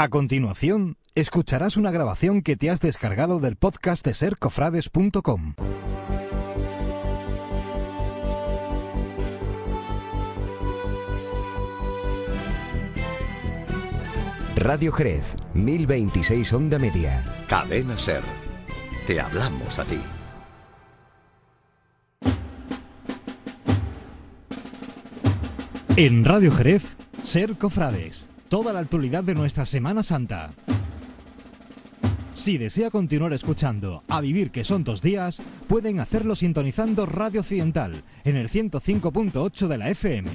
A continuación, escucharás una grabación que te has descargado del podcast de sercofrades.com. Radio Jerez, 1026 Onda Media. Cadena Ser. Te hablamos a ti. En Radio Jerez, Ser Cofrades. Toda la actualidad de nuestra Semana Santa. Si desea continuar escuchando A Vivir que son dos días, pueden hacerlo sintonizando Radio Occidental en el 105.8 de la FM.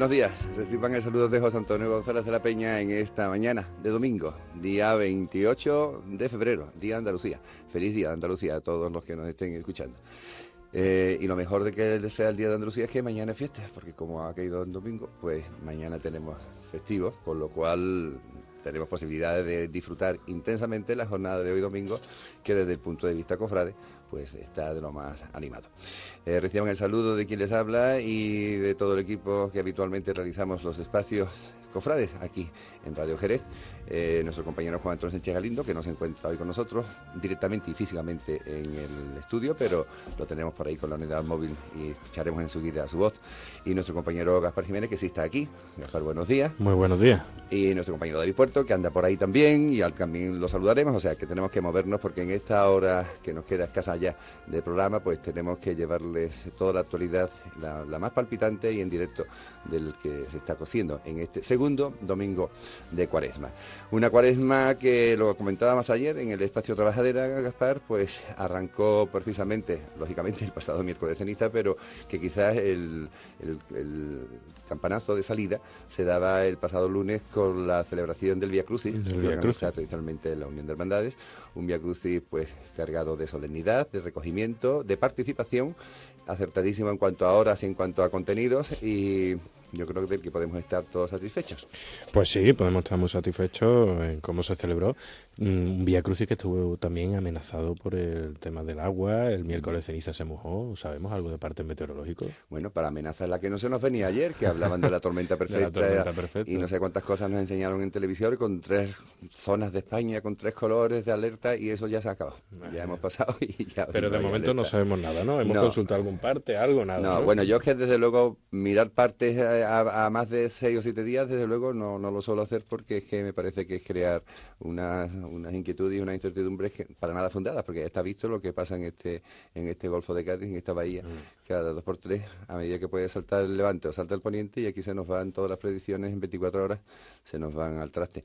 Buenos días, reciban el saludo de José Antonio González de la Peña en esta mañana de domingo, día 28 de febrero, día de Andalucía. Feliz día de Andalucía a todos los que nos estén escuchando. Eh, y lo mejor de que sea el día de Andalucía es que mañana es fiesta, porque como ha caído en domingo, pues mañana tenemos festivo, con lo cual tenemos posibilidades de disfrutar intensamente la jornada de hoy domingo, que desde el punto de vista cofrade, pues está de lo más animado. Eh, reciban el saludo de quien les habla y de todo el equipo que habitualmente realizamos los espacios cofrades aquí en Radio Jerez. Eh, nuestro compañero Juan Antonio Sánchez Galindo, que no se encuentra hoy con nosotros directamente y físicamente en el estudio, pero lo tenemos por ahí con la unidad móvil y escucharemos enseguida su voz. Y nuestro compañero Gaspar Jiménez, que sí está aquí. Gaspar, buenos días. Muy buenos días. Y nuestro compañero David Puerto, que anda por ahí también, y al también lo saludaremos. O sea, que tenemos que movernos porque en esta hora que nos queda escasa ya de programa, pues tenemos que llevarles toda la actualidad, la, la más palpitante y en directo del que se está cociendo en este segundo domingo de Cuaresma. Una cuaresma que lo comentábamos ayer en el espacio Trabajadera, Gaspar, pues arrancó precisamente, lógicamente, el pasado miércoles de ceniza, pero que quizás el, el, el, campanazo de salida se daba el pasado lunes con la celebración del Via Crucis, que organiza Crucis. tradicionalmente la Unión de Hermandades, un Via Crucis pues cargado de solemnidad, de recogimiento, de participación, acertadísimo en cuanto a horas y en cuanto a contenidos y yo creo que del que podemos estar todos satisfechos. Pues sí, podemos estar muy satisfechos en cómo se celebró. Mm, Un Vía Crucis que estuvo también amenazado por el tema del agua. El miércoles ceniza se mojó. ¿Sabemos algo de parte meteorológico? Bueno, para amenaza la que no se nos venía ayer, que hablaban de la tormenta perfecta, tormenta perfecta. y no sé cuántas cosas nos enseñaron en televisión con tres zonas de España, con tres colores de alerta y eso ya se ha acabado. Ya hemos pasado y ya. Pero de momento no sabemos nada, ¿no? Hemos No. consultado algún parte, algo, nada. No, ¿no? bueno, yo es que desde luego mirar partes eh, a, a más de seis o siete días, desde luego no, no lo suelo hacer porque es que me parece que es crear unas, unas inquietudes y unas incertidumbres que para nada fundadas, porque ya está visto lo que pasa en este, en este Golfo de Cádiz, en esta bahía, cada dos por tres, a medida que puede saltar el levante o salta el poniente, y aquí se nos van todas las predicciones en 24 horas, se nos van al traste.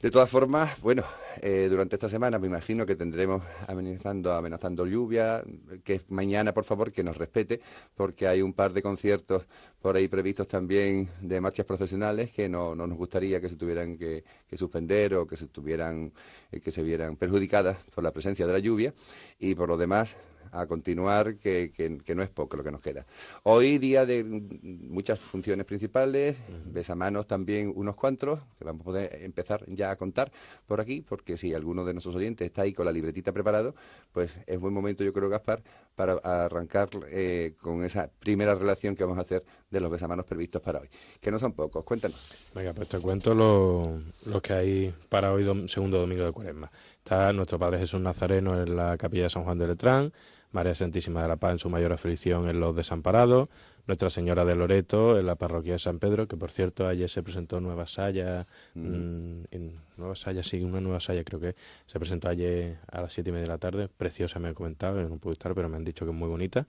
De todas formas, bueno, eh, durante esta semana me imagino que tendremos amenazando, amenazando lluvia, que mañana, por favor, que nos respete, porque hay un par de conciertos por ahí previstos también de marchas procesionales que no, no nos gustaría que se tuvieran que, que suspender o que se tuvieran, eh, que se vieran perjudicadas por la presencia de la lluvia. Y por lo demás a continuar, que, que- que no es poco lo que nos queda. Hoy día de muchas funciones principales, besamanos también unos cuantos, que vamos a poder empezar ya a contar por aquí, porque si alguno de nuestros oyentes está ahí con la libretita preparado, pues es buen momento, yo creo, Gaspar, para arrancar eh, con esa primera relación que vamos a hacer de los besamanos previstos para hoy, que no son pocos. Cuéntanos. Venga, pues te cuento lo, lo que hay para hoy, dom- segundo domingo de cuaresma. Está nuestro Padre Jesús Nazareno en la capilla de San Juan de Letrán, María Santísima de la Paz en su mayor aflicción en los desamparados, Nuestra Señora de Loreto en la parroquia de San Pedro, que por cierto ayer se presentó Nueva Saya, mm, en Nueva Saya, sí, una Nueva Saya creo que se presentó ayer a las siete y media de la tarde, preciosa me han comentado, yo no pude estar, pero me han dicho que es muy bonita.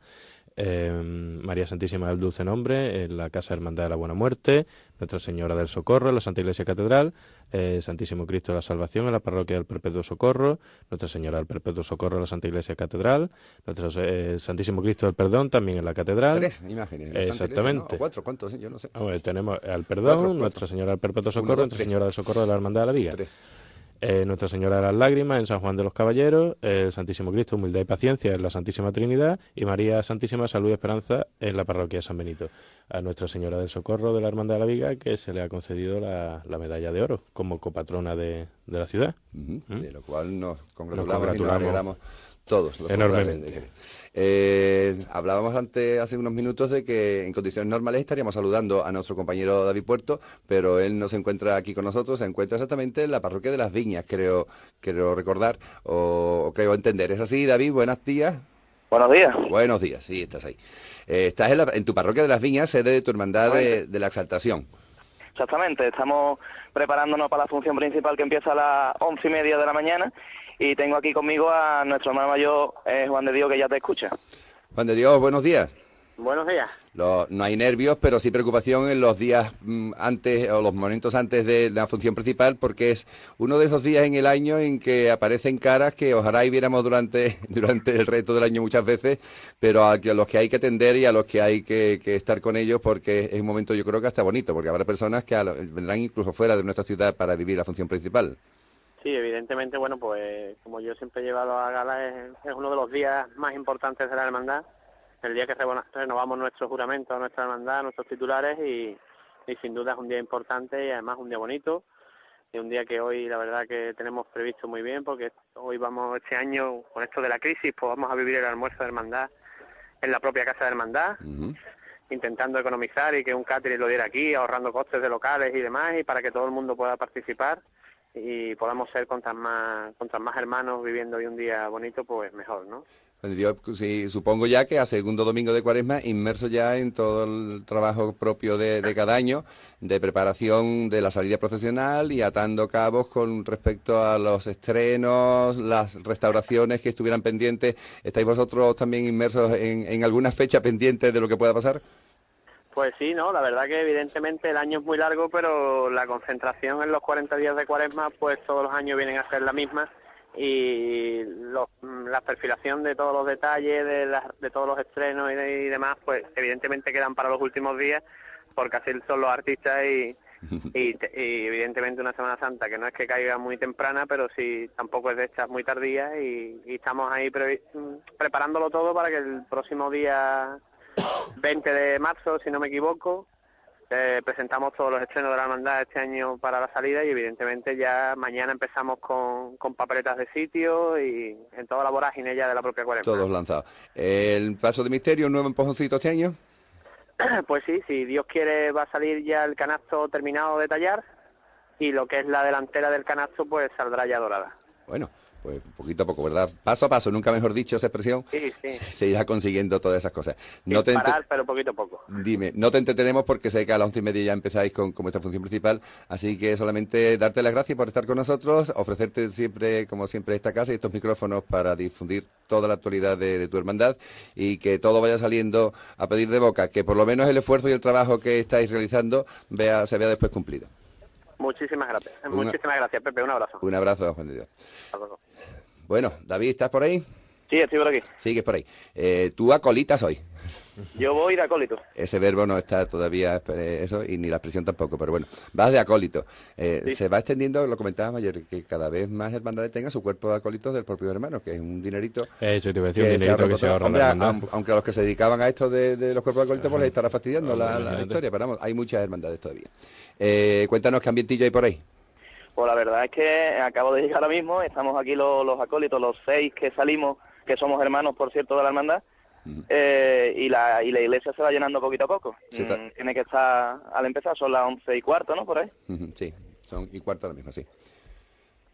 Eh, María Santísima del Dulce Nombre en la Casa Hermandad de la Buena Muerte, Nuestra Señora del Socorro en la Santa Iglesia Catedral, eh, Santísimo Cristo de la Salvación en la Parroquia del Perpetuo Socorro, Nuestra Señora del Perpetuo Socorro en la Santa Iglesia Catedral, Nuestro eh, Santísimo Cristo del Perdón también en la Catedral. Tres imágenes. Iglesia, Exactamente. ¿no? O cuatro, ¿cuántos? Yo no sé. Bueno, tenemos al Perdón, Cuatro, cuatro. Nuestra Señora del Perpetuo Uno, Socorro, dos, Nuestra. Señora del Socorro de la Hermandad de la Viga. Tres. Eh, Nuestra Señora de las Lágrimas en San Juan de los Caballeros, el Santísimo Cristo, Humildad y Paciencia en la Santísima Trinidad y María Santísima Salud y Esperanza en la parroquia de San Benito. A Nuestra Señora del Socorro de la Hermandad de la Viga que se le ha concedido la, la medalla de oro como copatrona de, de la ciudad. ¿Mm? De lo cual nos congratulamos, Nos y nos todos. Los Enormemente. Eh, hablábamos antes, hace unos minutos, de que en condiciones normales estaríamos saludando a nuestro compañero David Puerto, pero él no se encuentra aquí con nosotros, se encuentra exactamente en la parroquia de las Viñas, creo, creo recordar, o, o creo entender. ¿Es así, David? Buenos días. Buenos días. Buenos días, sí, estás ahí. Eh, estás en, la- en tu parroquia de las Viñas, sede de tu hermandad de, de la exaltación. Exactamente, estamos preparándonos para la función principal que empieza a las once y media de la mañana y tengo aquí conmigo a nuestro hermano mayor eh, Juan de Dios que ya te escucha. Juan de Dios, buenos días. Buenos días. Lo- no hay nervios, pero sí preocupación en los días mm, antes o los momentos antes de la función principal, porque es uno de esos días en el año en que aparecen caras que ojalá y viéramos durante, durante el resto del año muchas veces, pero a, que- a los que hay que atender y a los que hay que, que estar con ellos, porque es un momento yo creo que hasta bonito, porque habrá personas que a lo- vendrán incluso fuera de nuestra ciudad para vivir la función principal. Sí, evidentemente, bueno, pues como yo siempre he llevado a gala, es, es uno de los días más importantes de la hermandad, el día que reno- renovamos nuestro juramento a nuestra hermandad, a nuestros titulares y, y sin duda es un día importante y además un día bonito. Y un día que hoy la verdad que tenemos previsto muy bien porque hoy vamos este año con esto de la crisis, pues vamos a vivir el almuerzo de hermandad en la propia casa de hermandad intentando economizar y que un catering lo diera aquí, ahorrando costes de locales y demás, y para que todo el mundo pueda participar y podamos ser contra más, contra más hermanos viviendo hoy un día bonito, pues mejor, ¿no? Juan de Dios, sí, supongo ya que a segundo domingo de cuaresma, inmerso ya en todo el trabajo propio de, de cada año, de preparación de la salida procesional y atando cabos con respecto a los estrenos, las restauraciones que estuvieran pendientes. ¿Estáis vosotros también inmersos en, en alguna fecha pendiente de lo que pueda pasar? Pues sí, no, la verdad que evidentemente el año es muy largo, pero la concentración en los 40 días de cuaresma, pues todos los años vienen a ser la misma. Y los- mm, la perfilación de todos los detalles, de, de todos los estrenos y, de- y demás, pues evidentemente quedan para los últimos días, porque así son los artistas y, y, y evidentemente una Semana Santa que no es que caiga muy temprana, pero sí tampoco es de estas muy tardías y, y estamos ahí mm, preparándolo todo para que el próximo día 20 de marzo, si no me equivoco, eh, presentamos todos los estrenos de la hermandad este año para la salida y evidentemente ya mañana empezamos con, con papeletas de sitio y en toda la vorágine ya de la propia cuaresma. Todos lanzados. El paso de misterio, un nuevo empujoncito este año. Pues sí, si Dios quiere va a salir ya el canasto terminado de tallar y lo que es la delantera del canasto pues saldrá ya dorada. Bueno, pues poquito a poco, ¿verdad? Paso a paso, nunca mejor dicho esa expresión. Sí, sí. Se, se irá consiguiendo todas esas cosas. No Sin te parar, pero poquito a poco. Dime, no te entretenemos porque sé que a las once y media ya empezáis con, con vuestra función principal, así que solamente darte las gracias por estar con nosotros, ofrecerte siempre, como siempre, esta casa y estos micrófonos para difundir toda la actualidad de, de tu hermandad y que todo vaya saliendo a pedir de boca, que por lo menos el esfuerzo y el trabajo que estáis realizando vea, se vea después cumplido. Muchísimas gracias. Una- Muchísimas gracias, Pepe. Un abrazo. Un abrazo, Juan de Dios. Hasta luego. Bueno, David, ¿estás por ahí? Sí, estoy por aquí. Sigues por ahí. Eh, tú acolitas hoy. Yo voy de acólito. Ese verbo no está todavía eh, eso y ni la expresión tampoco, pero bueno, vas de acólito. Eh, Sí. Se va extendiendo, lo comentábamos ayer, que cada vez más hermandades tengan su cuerpo de acólitos del propio hermano, que es un dinerito Eso te iba a decir, un que dinerito ahorra que se ahorra Hombre, a- aunque a los que se dedicaban a esto de, de los cuerpos de acólitos, pues les estará fastidiando Hombre, la, historia, pero vamos, hay muchas hermandades todavía. Eh, cuéntanos qué ambientillo hay por ahí. Pues la verdad es que acabo de llegar ahora mismo, estamos aquí los, los acólitos, los seis que salimos, que somos hermanos, por cierto, de la hermandad, eh, y, la, y la iglesia se va llenando poquito a poco. Sí, Mm, tiene que estar, al empezar son las once y cuarto, ¿no? Por ahí. Sí, son y cuarto ahora mismo, sí.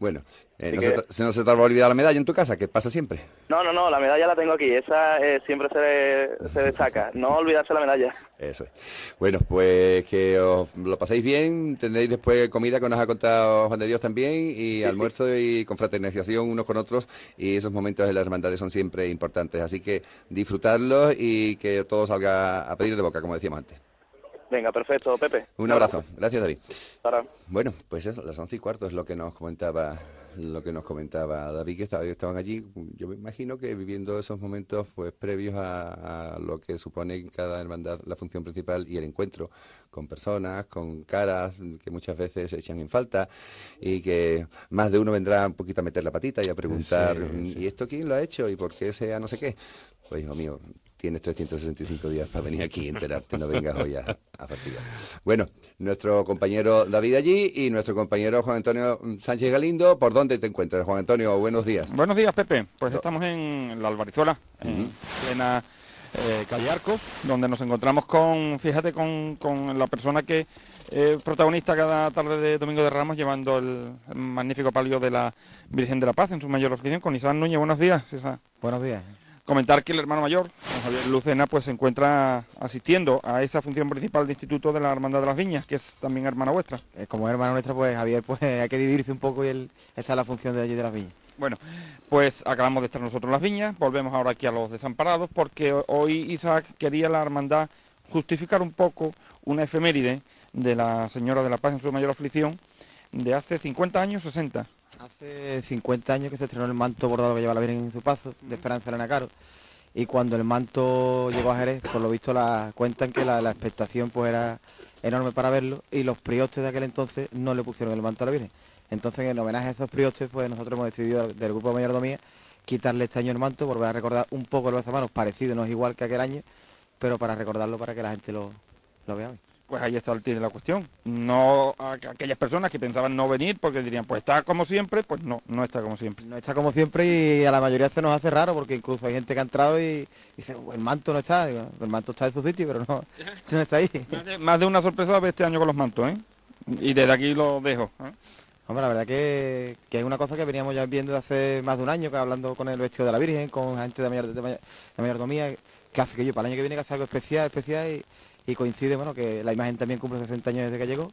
Bueno, eh, no, que- se te, se no se te va a olvidar la medalla en tu casa, que pasa siempre. No, no, no, la medalla la tengo aquí. Esa eh, siempre se, se destaca. No olvidarse la medalla. Eso es. Bueno, pues que os lo paséis bien, tendréis después comida que nos ha contado Juan de Dios también, y almuerzo y confraternización unos con otros, y esos momentos de las hermandades son siempre importantes, así que disfrutarlos y que todo salga a pedir de boca, como decíamos antes. Venga, perfecto, Pepe. Un abrazo, gracias David. Bueno, pues eso, las once y cuarto es lo que nos comentaba lo que nos comentaba David, que estaba- estaban allí, yo me imagino que viviendo esos momentos pues previos a, a lo que supone cada hermandad, la función principal y el encuentro con personas, con caras que muchas veces se echan en falta y que más de uno vendrá un poquito a meter la patita y a preguntar, Sí, sí. ¿y esto quién lo ha hecho? ¿Y por qué sea no sé qué? Pues hijo mío, tienes 365 días para venir aquí y enterarte, no vengas hoy a, a fastidiar. Bueno, nuestro compañero David allí y nuestro compañero Juan Antonio Sánchez Galindo, ¿por dónde te encuentras? Juan Antonio, buenos días. Buenos días, Pepe. Pues estamos en la Albarizuela, en plena eh, calle Arcos, donde nos encontramos con, fíjate, con, con la persona que es protagonista cada tarde de Domingo de Ramos, llevando el, el magnífico palio de la Virgen de la Paz en su mayor oficina, con Isaac Núñez. Buenos días, Isaac. Buenos días. Comentar que el hermano mayor, Javier Lucena, pues se encuentra asistiendo a esa función principal de Instituto de la Hermandad de las Viñas, que es también hermana vuestra. Eh, Como hermano nuestra, pues Javier, pues hay que dividirse un poco y él está en la función de allí de las villas. Bueno, pues acabamos de estar nosotros en las viñas, volvemos ahora aquí a los desamparados, porque hoy Isaac quería la hermandad justificar un poco una efeméride de la Señora de la Paz en su mayor aflicción de hace 50 años, 60. Hace 50 años que se estrenó el manto bordado que lleva la Virgen en su paso, de Esperanza Elena Caro. Y cuando el manto llegó a Jerez, por lo visto la, cuentan que la, la expectación pues era enorme para verlo y los priostes de aquel entonces no le pusieron el manto a la Virgen. Entonces en homenaje a esos priostes pues nosotros hemos decidido del grupo de mayordomía quitarle este año el manto, volver a recordar un poco el manos parecido, no es igual que aquel año, pero para recordarlo para que la gente lo, lo vea hoy. Pues ahí está el tiro de la cuestión. No a aquellas personas que pensaban no venir porque dirían, pues está como siempre, pues no, no está como siempre. No está como siempre y a la mayoría se nos hace raro porque incluso hay gente que ha entrado y dice, el manto no está, Digo, el manto está en su sitio, pero no, no está ahí. Más de, más de una sorpresa haber este año con los mantos, ¿eh? Y desde aquí lo dejo. ¿eh? Hombre, la verdad que, que es una cosa que veníamos ya viendo de hace más de un año, que hablando con el vestido de la Virgen, con gente de, mayor, de, mayor- de mayordomía, que hace que yo para el año que viene que hacer algo especial, especial y, y coincide, bueno, que la imagen también cumple 60 años desde que llegó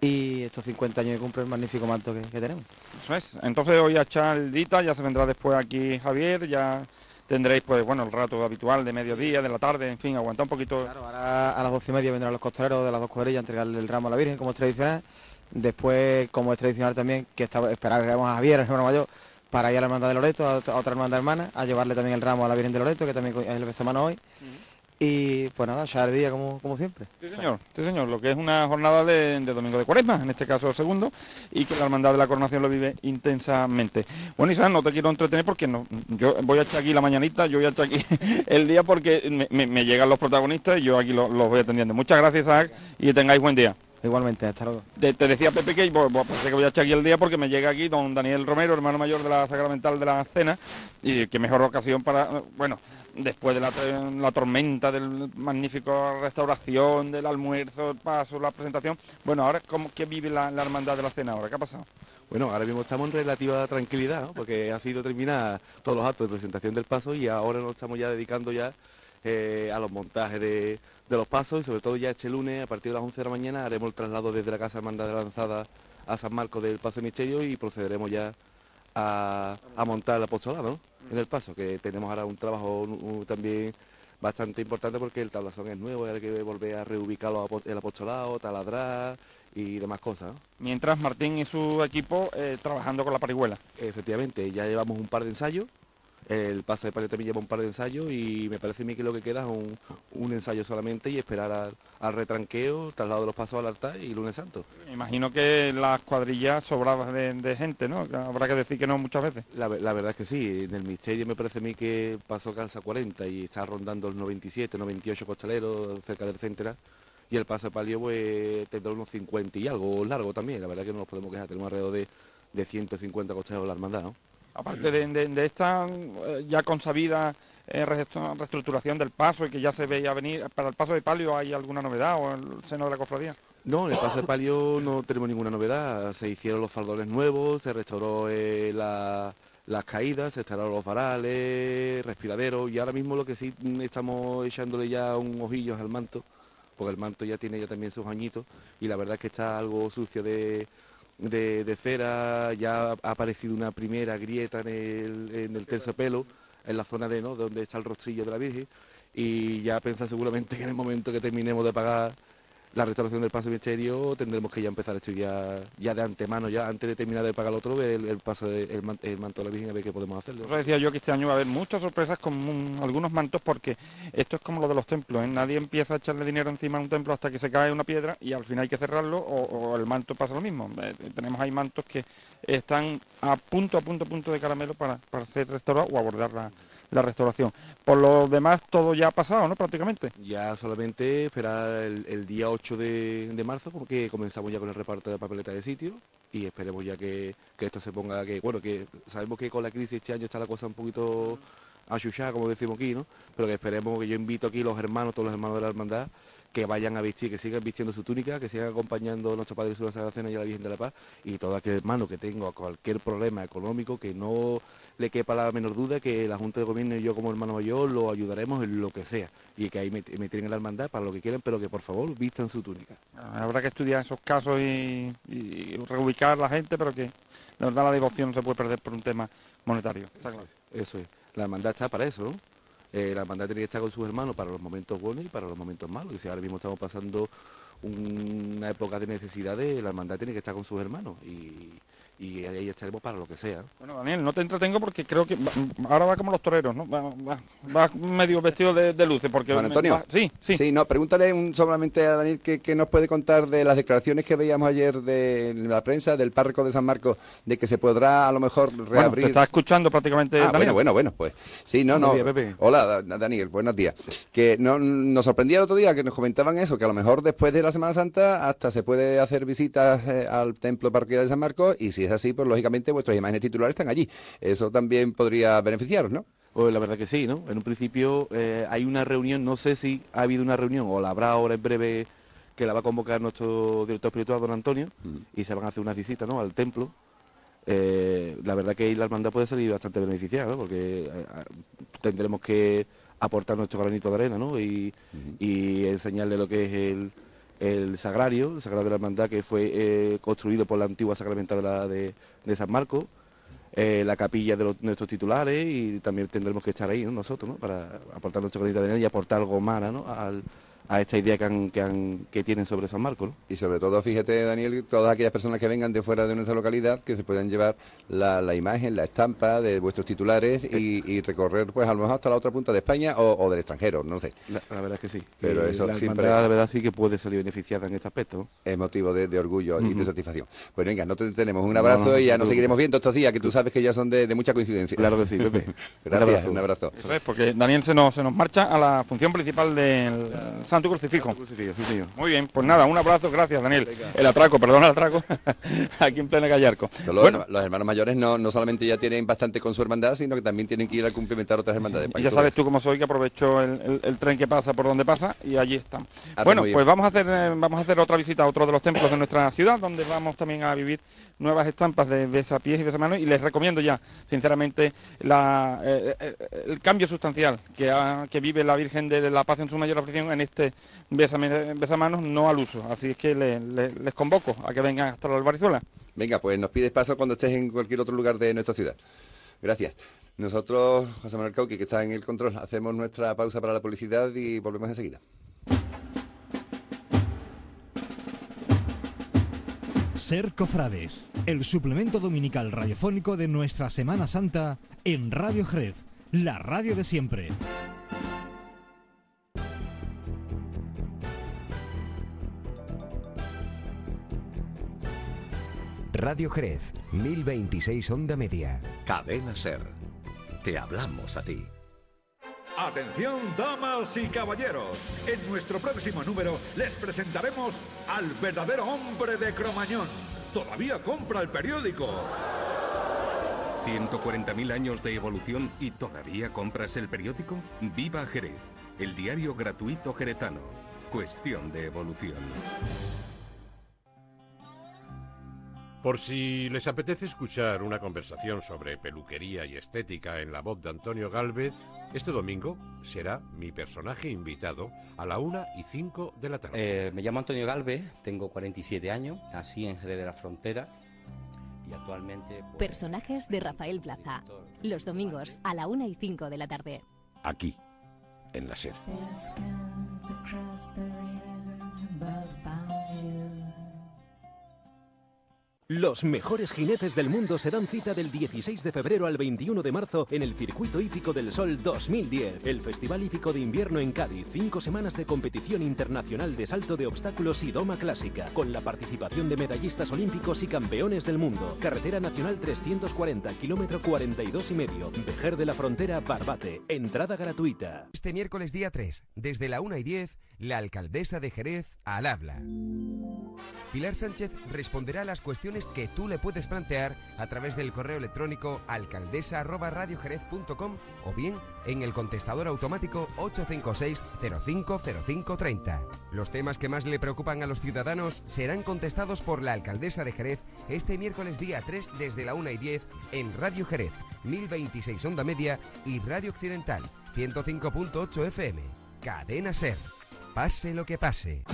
y estos 50 años que cumple el magnífico manto que, que tenemos. Eso es. Entonces hoy a echar el dita, ya se vendrá después aquí Javier, ya tendréis pues bueno el rato habitual de mediodía, de la tarde, en fin, aguantar un poquito. Claro, ahora a las doce y media vendrán los costaleros de las dos cuadrillas a entregarle el ramo a la Virgen, como es tradicional. Después, como es tradicional también, que está, esperaremos a Javier, el hermano mayor, para ir a la hermandad de Loreto, a otra, hermandad hermana, a llevarle también el ramo a la Virgen de Loreto, que también es el semana hoy. Y pues nada, ya el día como, como siempre. Sí, señor, sí, señor, lo que es una jornada de, domingo de cuaresma, en este caso segundo, y que la hermandad de la coronación lo vive intensamente. Bueno, Isaac, no te quiero entretener porque no, yo voy a echar aquí la mañanita, yo voy a echar aquí el día porque me, llegan los protagonistas y yo aquí lo- los voy atendiendo. Muchas gracias, Isaac, y tengáis buen día. Igualmente, hasta luego. Te, te decía Pepe que, pues, pues, que voy a echar aquí el día porque me llega aquí don Daniel Romero, hermano mayor de la Sacramental de la Cena, y qué mejor ocasión para, bueno, después de la, tormenta, del magnífico restauración, del almuerzo, el paso, la presentación. Bueno, ahora, ¿cómo que vive la, la hermandad de la Cena ahora? ¿Qué ha pasado? Bueno, ahora mismo estamos en relativa tranquilidad, ¿no? porque ha sido terminada todos los actos de presentación del paso y ahora nos estamos ya dedicando ya eh, a los montajes de, de los pasos y sobre todo ya este lunes a partir de las 11 de la mañana haremos el traslado desde la Casa Hermandad de la Lanzada a San Marcos del Paso de Misterio y procederemos ya a, a montar el apostolado ¿no? en el paso, que tenemos ahora un trabajo uh, también bastante importante porque el tablazón es nuevo hay que volver a reubicar el apostolado, taladrar y demás cosas. ¿no? Mientras Martín y su equipo eh, trabajando con la parihuela. Efectivamente, ya llevamos un par de ensayos. El paso de palio también lleva un par de ensayos y me parece a mí que lo que queda es un, un ensayo solamente y esperar al, al retranqueo, traslado de los pasos al altar y lunes santo. Me imagino que las cuadrillas sobradas de, de gente, ¿no? Habrá que decir que no muchas veces. La, ve- la verdad es que sí, en el misterio me parece a mí que pasó calza 40 y está rondando el 97, 98 costaleros cerca del Centra. Y el paso de palio pues tendrá unos 50 y algo largo también, la verdad que no nos podemos quejar, tenemos alrededor de, de 150 costaleros la hermandad, ¿no? Aparte de, de- esta eh, ya consabida eh, reestructuración del paso y que ya se veía venir, para el paso de palio hay alguna novedad o en el seno de la cofradía. No, en el paso de palio no tenemos ninguna novedad. Se hicieron los faldones nuevos, se restauró eh, la- las caídas, se restauraron los varales, respiraderos y ahora mismo lo que sí mm, estamos echándole ya un ojillo al manto, porque el manto ya tiene ya también sus añitos y la verdad es que está algo sucio de, de, cera, ya ha aparecido una primera grieta en el, en el terciopelo, en la zona de ¿no? donde está el rostrillo de la Virgen y ya pensa seguramente que en el momento que terminemos de pagar la restauración del paso misterio tendremos que ya empezar a estudiar ya de antemano, ya antes de terminar de pagar el otro, ver el, paso de- el, man- el manto de la Virgen a ver qué podemos hacerle. Por eso decía yo que este año va a haber muchas sorpresas con un- algunos mantos porque esto es como lo de los templos, ¿eh? nadie empieza a echarle dinero encima a un templo hasta que se cae una piedra y al final hay que cerrarlo o, o el manto pasa lo mismo. Eh, tenemos ahí mantos que están a punto, a punto, a punto de caramelo para, para ser restaurados o abordar la, la restauración. Por lo demás todo ya ha pasado, ¿no? Prácticamente. Ya solamente esperar el, el día 8 de, de marzo, porque comenzamos ya con el reparto de papeleta de sitio y esperemos ya que, que esto se ponga, que bueno, que sabemos que con la crisis este año está la cosa un poquito achuchada, como decimos aquí, ¿no? Pero que esperemos que yo invito aquí los hermanos, todos los hermanos de la hermandad, que vayan a vestir, que sigan vistiendo su túnica, que sigan acompañando a nuestro Padre Jesús de la Sagrada Cena y a la Virgen de la Paz, y todo aquel hermano que tenga cualquier problema económico, que no le quepa la menor duda que la Junta de Gobierno y yo como hermano mayor lo ayudaremos en lo que sea, y que ahí me, me tienen en la hermandad para lo que quieran, pero que por favor vistan su túnica. Habrá que estudiar esos casos y, y reubicar a la gente, pero que la verdad la devoción no se puede perder por un tema monetario. Está claro. Eso es. La hermandad está para eso, ¿no? Eh, la hermandad tiene que estar con sus hermanos para los momentos buenos y para los momentos malos. Y si ahora mismo estamos pasando una época de necesidades, la hermandad tiene que estar con sus hermanos. Y, y ahí estaremos para lo que sea. Bueno, Daniel, no te entretengo porque creo que va- ahora va como los toreros, ¿no? Va, va- va medio vestido de, de luces porque... Me- Antonio. va- sí, sí. Sí, no, pregúntale un- solamente a Daniel qué qué nos puede contar de las declaraciones que veíamos ayer de la prensa del párroco de San Marcos, de que se podrá a lo mejor Bueno, reabrir. te está escuchando prácticamente Ah, Daniel. bueno, bueno, bueno, pues. Sí, no, Buenos no. días, Pepe. Hola, Da- Daniel, buenos días. Que no, nos sorprendía el otro día que nos comentaban eso, que a lo mejor después de la Semana Santa hasta se puede hacer visitas eh, al templo parroquial de San Marcos y si es así, pues lógicamente vuestras imágenes titulares están allí. Eso también podría beneficiaros, ¿no? Pues la verdad que sí, ¿no? En un principio eh, hay una reunión, no sé si ha habido una reunión o la habrá ahora en breve que la va a convocar nuestro director espiritual, don Antonio, y se van a hacer unas visitas, ¿no? Al templo. Eh, la verdad que la hermandad puede salir bastante beneficiada, ¿no? Porque eh, ah, tendremos que aportar nuestro granito de arena, ¿no? Y, y enseñarle lo que es el, el sagrario, el sagrario de la hermandad que fue eh, construido por la antigua sacramental de, San Marcos, eh, la capilla de nuestros titulares y también tendremos que estar ahí ¿no? nosotros, ¿no? Para aportar nuestro granito de arena y aportar algo más, ¿no? Al- a esta idea que, han- que, han- que tienen sobre San Marcos, ¿no? Y sobre todo, fíjate, Daniel, todas aquellas personas que vengan de fuera de nuestra localidad, que se puedan llevar la, la imagen, la estampa de vuestros titulares y, y recorrer, pues a lo mejor hasta la otra punta de España o, o del extranjero, no sé. La, la verdad es que sí. Pero Eh, eso la siempre- la verdad sí que puede salir beneficiada en este aspecto. Es motivo de, de orgullo y de satisfacción. Pues venga, no te tenemos un abrazo no, y ya no nos seguiremos viendo estos días, que tú sabes que ya son de, de mucha coincidencia. Claro que sí, Pepe. Gracias, Un un abrazo. Eso es, porque Daniel se nos, se nos marcha a la función principal del eh, Santo Crucifijo. Crucifijo, sí, señor. Muy bien, pues nada, un abrazo, gracias Daniel. El atraco, perdona el atraco, aquí en plena Gallarco. Los, Bueno, los hermanos mayores no, no solamente ya tienen bastante con su hermandad, sino que también tienen que ir a cumplimentar otras hermandades. y ya sabes tú cómo soy, que aprovecho el, el- el tren que pasa por donde pasa y allí están. Bueno, pues vamos a hacer eh, vamos a hacer otra visita a otro de los templos de nuestra ciudad, donde vamos también a vivir nuevas estampas de besapiés y besamanos y les recomiendo ya, sinceramente, eh, eh, el cambio sustancial que, ha- que vive la Virgen de la Paz en su mayor aflicción en este besame- besamanos, no al uso. Así es que le- le- les convoco a que vengan hasta la Albarizuela. Venga, pues nos pides paso cuando estés en cualquier otro lugar de nuestra ciudad. Gracias. Nosotros, José Manuel Cauqui, que está en el control, hacemos nuestra pausa para la publicidad y volvemos enseguida. Ser Cofrades, el suplemento dominical radiofónico de nuestra Semana Santa en Radio Jerez, la radio de siempre. Radio Jerez, 1026 Onda Media. Cadena Ser. Te hablamos a ti. Atención, damas y caballeros. En nuestro próximo número les presentaremos al verdadero hombre de Cromañón. Todavía compra el periódico. 140.000 años de evolución y todavía compras el periódico? Viva Jerez, el diario gratuito jerezano. Cuestión de evolución. Por si les apetece escuchar una conversación sobre peluquería y estética en la voz de Antonio Galvez, este domingo será mi personaje invitado a la una y cinco de la tarde. Eh, me llamo Antonio Galvez, tengo 47 años, nací en Jerez de la Frontera y actualmente... pues, Personajes de Rafael Plaza. Los domingos a la 1 y 5 de la tarde. Aquí, en la SER. Los mejores jinetes del mundo se dan cita del 16 de febrero al 21 de marzo en el Circuito Hípico del Sol 2010, el Festival Hípico de Invierno en Cádiz. Cinco semanas de competición internacional de salto de obstáculos y doma clásica, con la participación de medallistas olímpicos y campeones del mundo. Carretera Nacional 340, kilómetro 42 y medio, Vejer de la Frontera, Barbate. Entrada gratuita. Este miércoles día 3, desde la 1 y 10, la alcaldesa de Jerez al habla. Pilar Sánchez responderá a las cuestiones que tú le puedes plantear a través del correo electrónico alcaldesa@radiojerez.com o bien en el contestador automático 856 050530. Los temas que más le preocupan a los ciudadanos serán contestados por la alcaldesa de Jerez este miércoles día 3 desde la 1 y 10 en Radio Jerez, 1026 onda media y Radio Occidental, 105.8 FM. Cadena Ser. Pase lo que pase.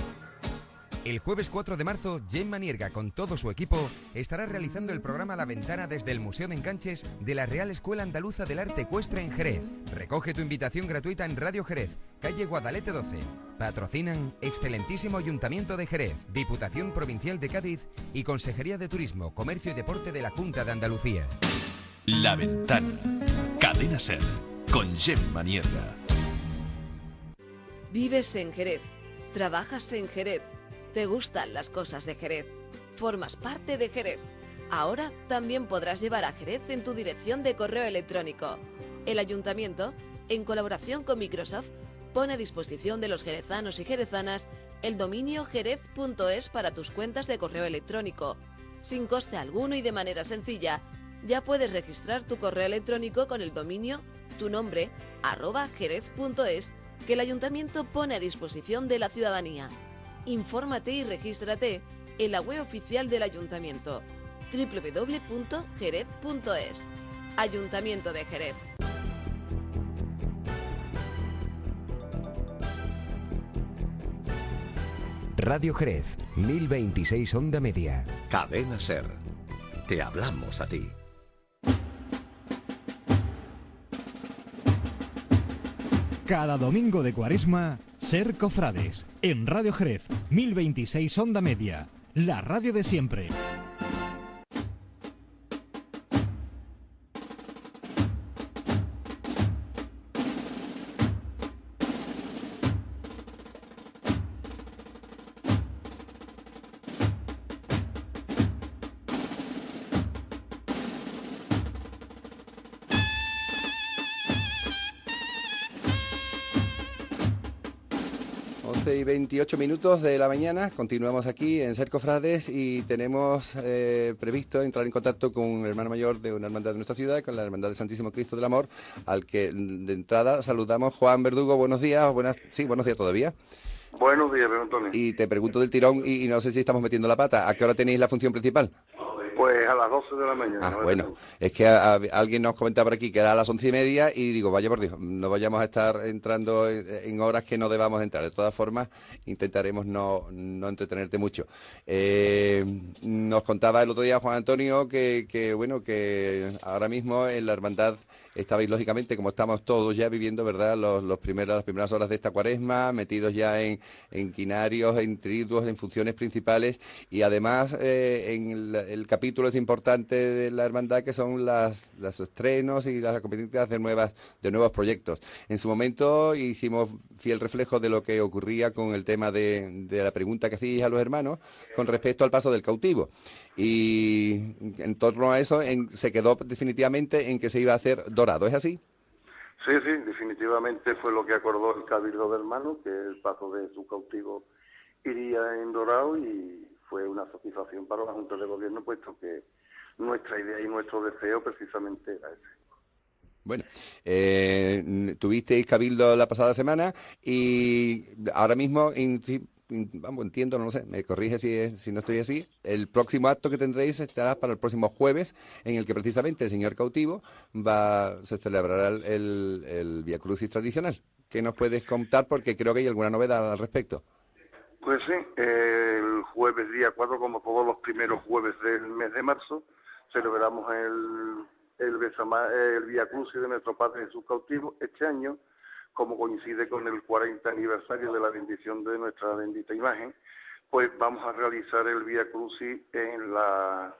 El jueves 4 de marzo, Gemma Nierga con todo su equipo estará realizando el programa La Ventana desde el Museo de Enganches de la Real Escuela Andaluza del Arte Ecuestre en Jerez. Recoge tu invitación gratuita en Radio Jerez, calle Guadalete 12. Patrocinan Excelentísimo Ayuntamiento de Jerez, Diputación Provincial de Cádiz y Consejería de Turismo, Comercio y Deporte de la Junta de Andalucía. La Ventana. Cadena Ser. Con Gemma Nierga. Vives en Jerez, trabajas en Jerez, te gustan las cosas de Jerez, formas parte de Jerez. Ahora también podrás llevar a Jerez en tu dirección de correo electrónico. El ayuntamiento, en colaboración con Microsoft, pone a disposición de los jerezanos y jerezanas el dominio jerez.es para tus cuentas de correo electrónico. Sin coste alguno y de manera sencilla, ya puedes registrar tu correo electrónico con el dominio tu nombre arroba jerez.es que el ayuntamiento pone a disposición de la ciudadanía. Infórmate y regístrate en la web oficial del ayuntamiento www.jerez.es. Ayuntamiento de Jerez. Radio Jerez, 1026 onda media. Cadena Ser. Te hablamos a ti. Cada domingo de cuaresma, Ser Cofrades, en Radio Jerez, 1026 onda media, la radio de siempre. 28 minutos de la mañana, continuamos aquí en Ser Cofrades y tenemos eh, previsto entrar en contacto con un hermano mayor de una hermandad de nuestra ciudad, con la Hermandad del Santísimo Cristo del Amor, al que de entrada saludamos. Juan Verdugo, buenos días, buenas, sí, buenos días todavía. Buenos días, Antonio. Y te pregunto del tirón y, y no sé si estamos metiendo la pata. ¿A qué hora tenéis la función principal? Pues a las 12 de la mañana. Ah, ¿no? bueno, es que a- a- alguien nos comentaba por aquí que era a las once y media y digo, vaya por Dios, no vayamos a estar entrando en, en horas que no debamos entrar. De todas formas, intentaremos no, no entretenerte mucho. Eh, nos contaba el otro día Juan Antonio que, que, bueno, que ahora mismo en la hermandad estabais, lógicamente, como estamos todos ya viviendo, ¿verdad?, los, los las primeras horas de esta cuaresma, metidos ya en, en quinarios, en triduos, en funciones principales y además eh, en el, el capítulo es importante de la hermandad que son las, los estrenos y las competencias de nuevas de nuevos proyectos. En su momento hicimos fiel reflejo de lo que ocurría con el tema de, de la pregunta que hacíais a los hermanos con respecto al paso del cautivo. Y en torno a eso en- se quedó definitivamente en que se iba a hacer dorado, ¿es así? Sí, sí, definitivamente fue lo que acordó el Cabildo de Hermanos, que el paso de su cautivo iría en Dorado y fue una satisfacción para la Junta de Gobierno, puesto que nuestra idea y nuestro deseo precisamente era ese. Bueno, eh, tuvisteis cabildo la pasada semana y ahora mismo, vamos, entiendo, no lo sé, me corrige si, si no estoy así, el próximo acto que tendréis estará para el próximo jueves, en el que precisamente el señor cautivo va, se celebrará el, el, el Via Crucis tradicional. ¿Qué nos puedes contar? Porque creo que hay alguna novedad al respecto. Pues sí, el jueves día 4, como todos los primeros jueves del mes de marzo, celebramos el, el, Besama, el Via Crucis de nuestro Padre Jesús cautivo. Este año, como coincide con el 40 aniversario de la bendición de nuestra bendita imagen, pues vamos a realizar el Via Crucis en la,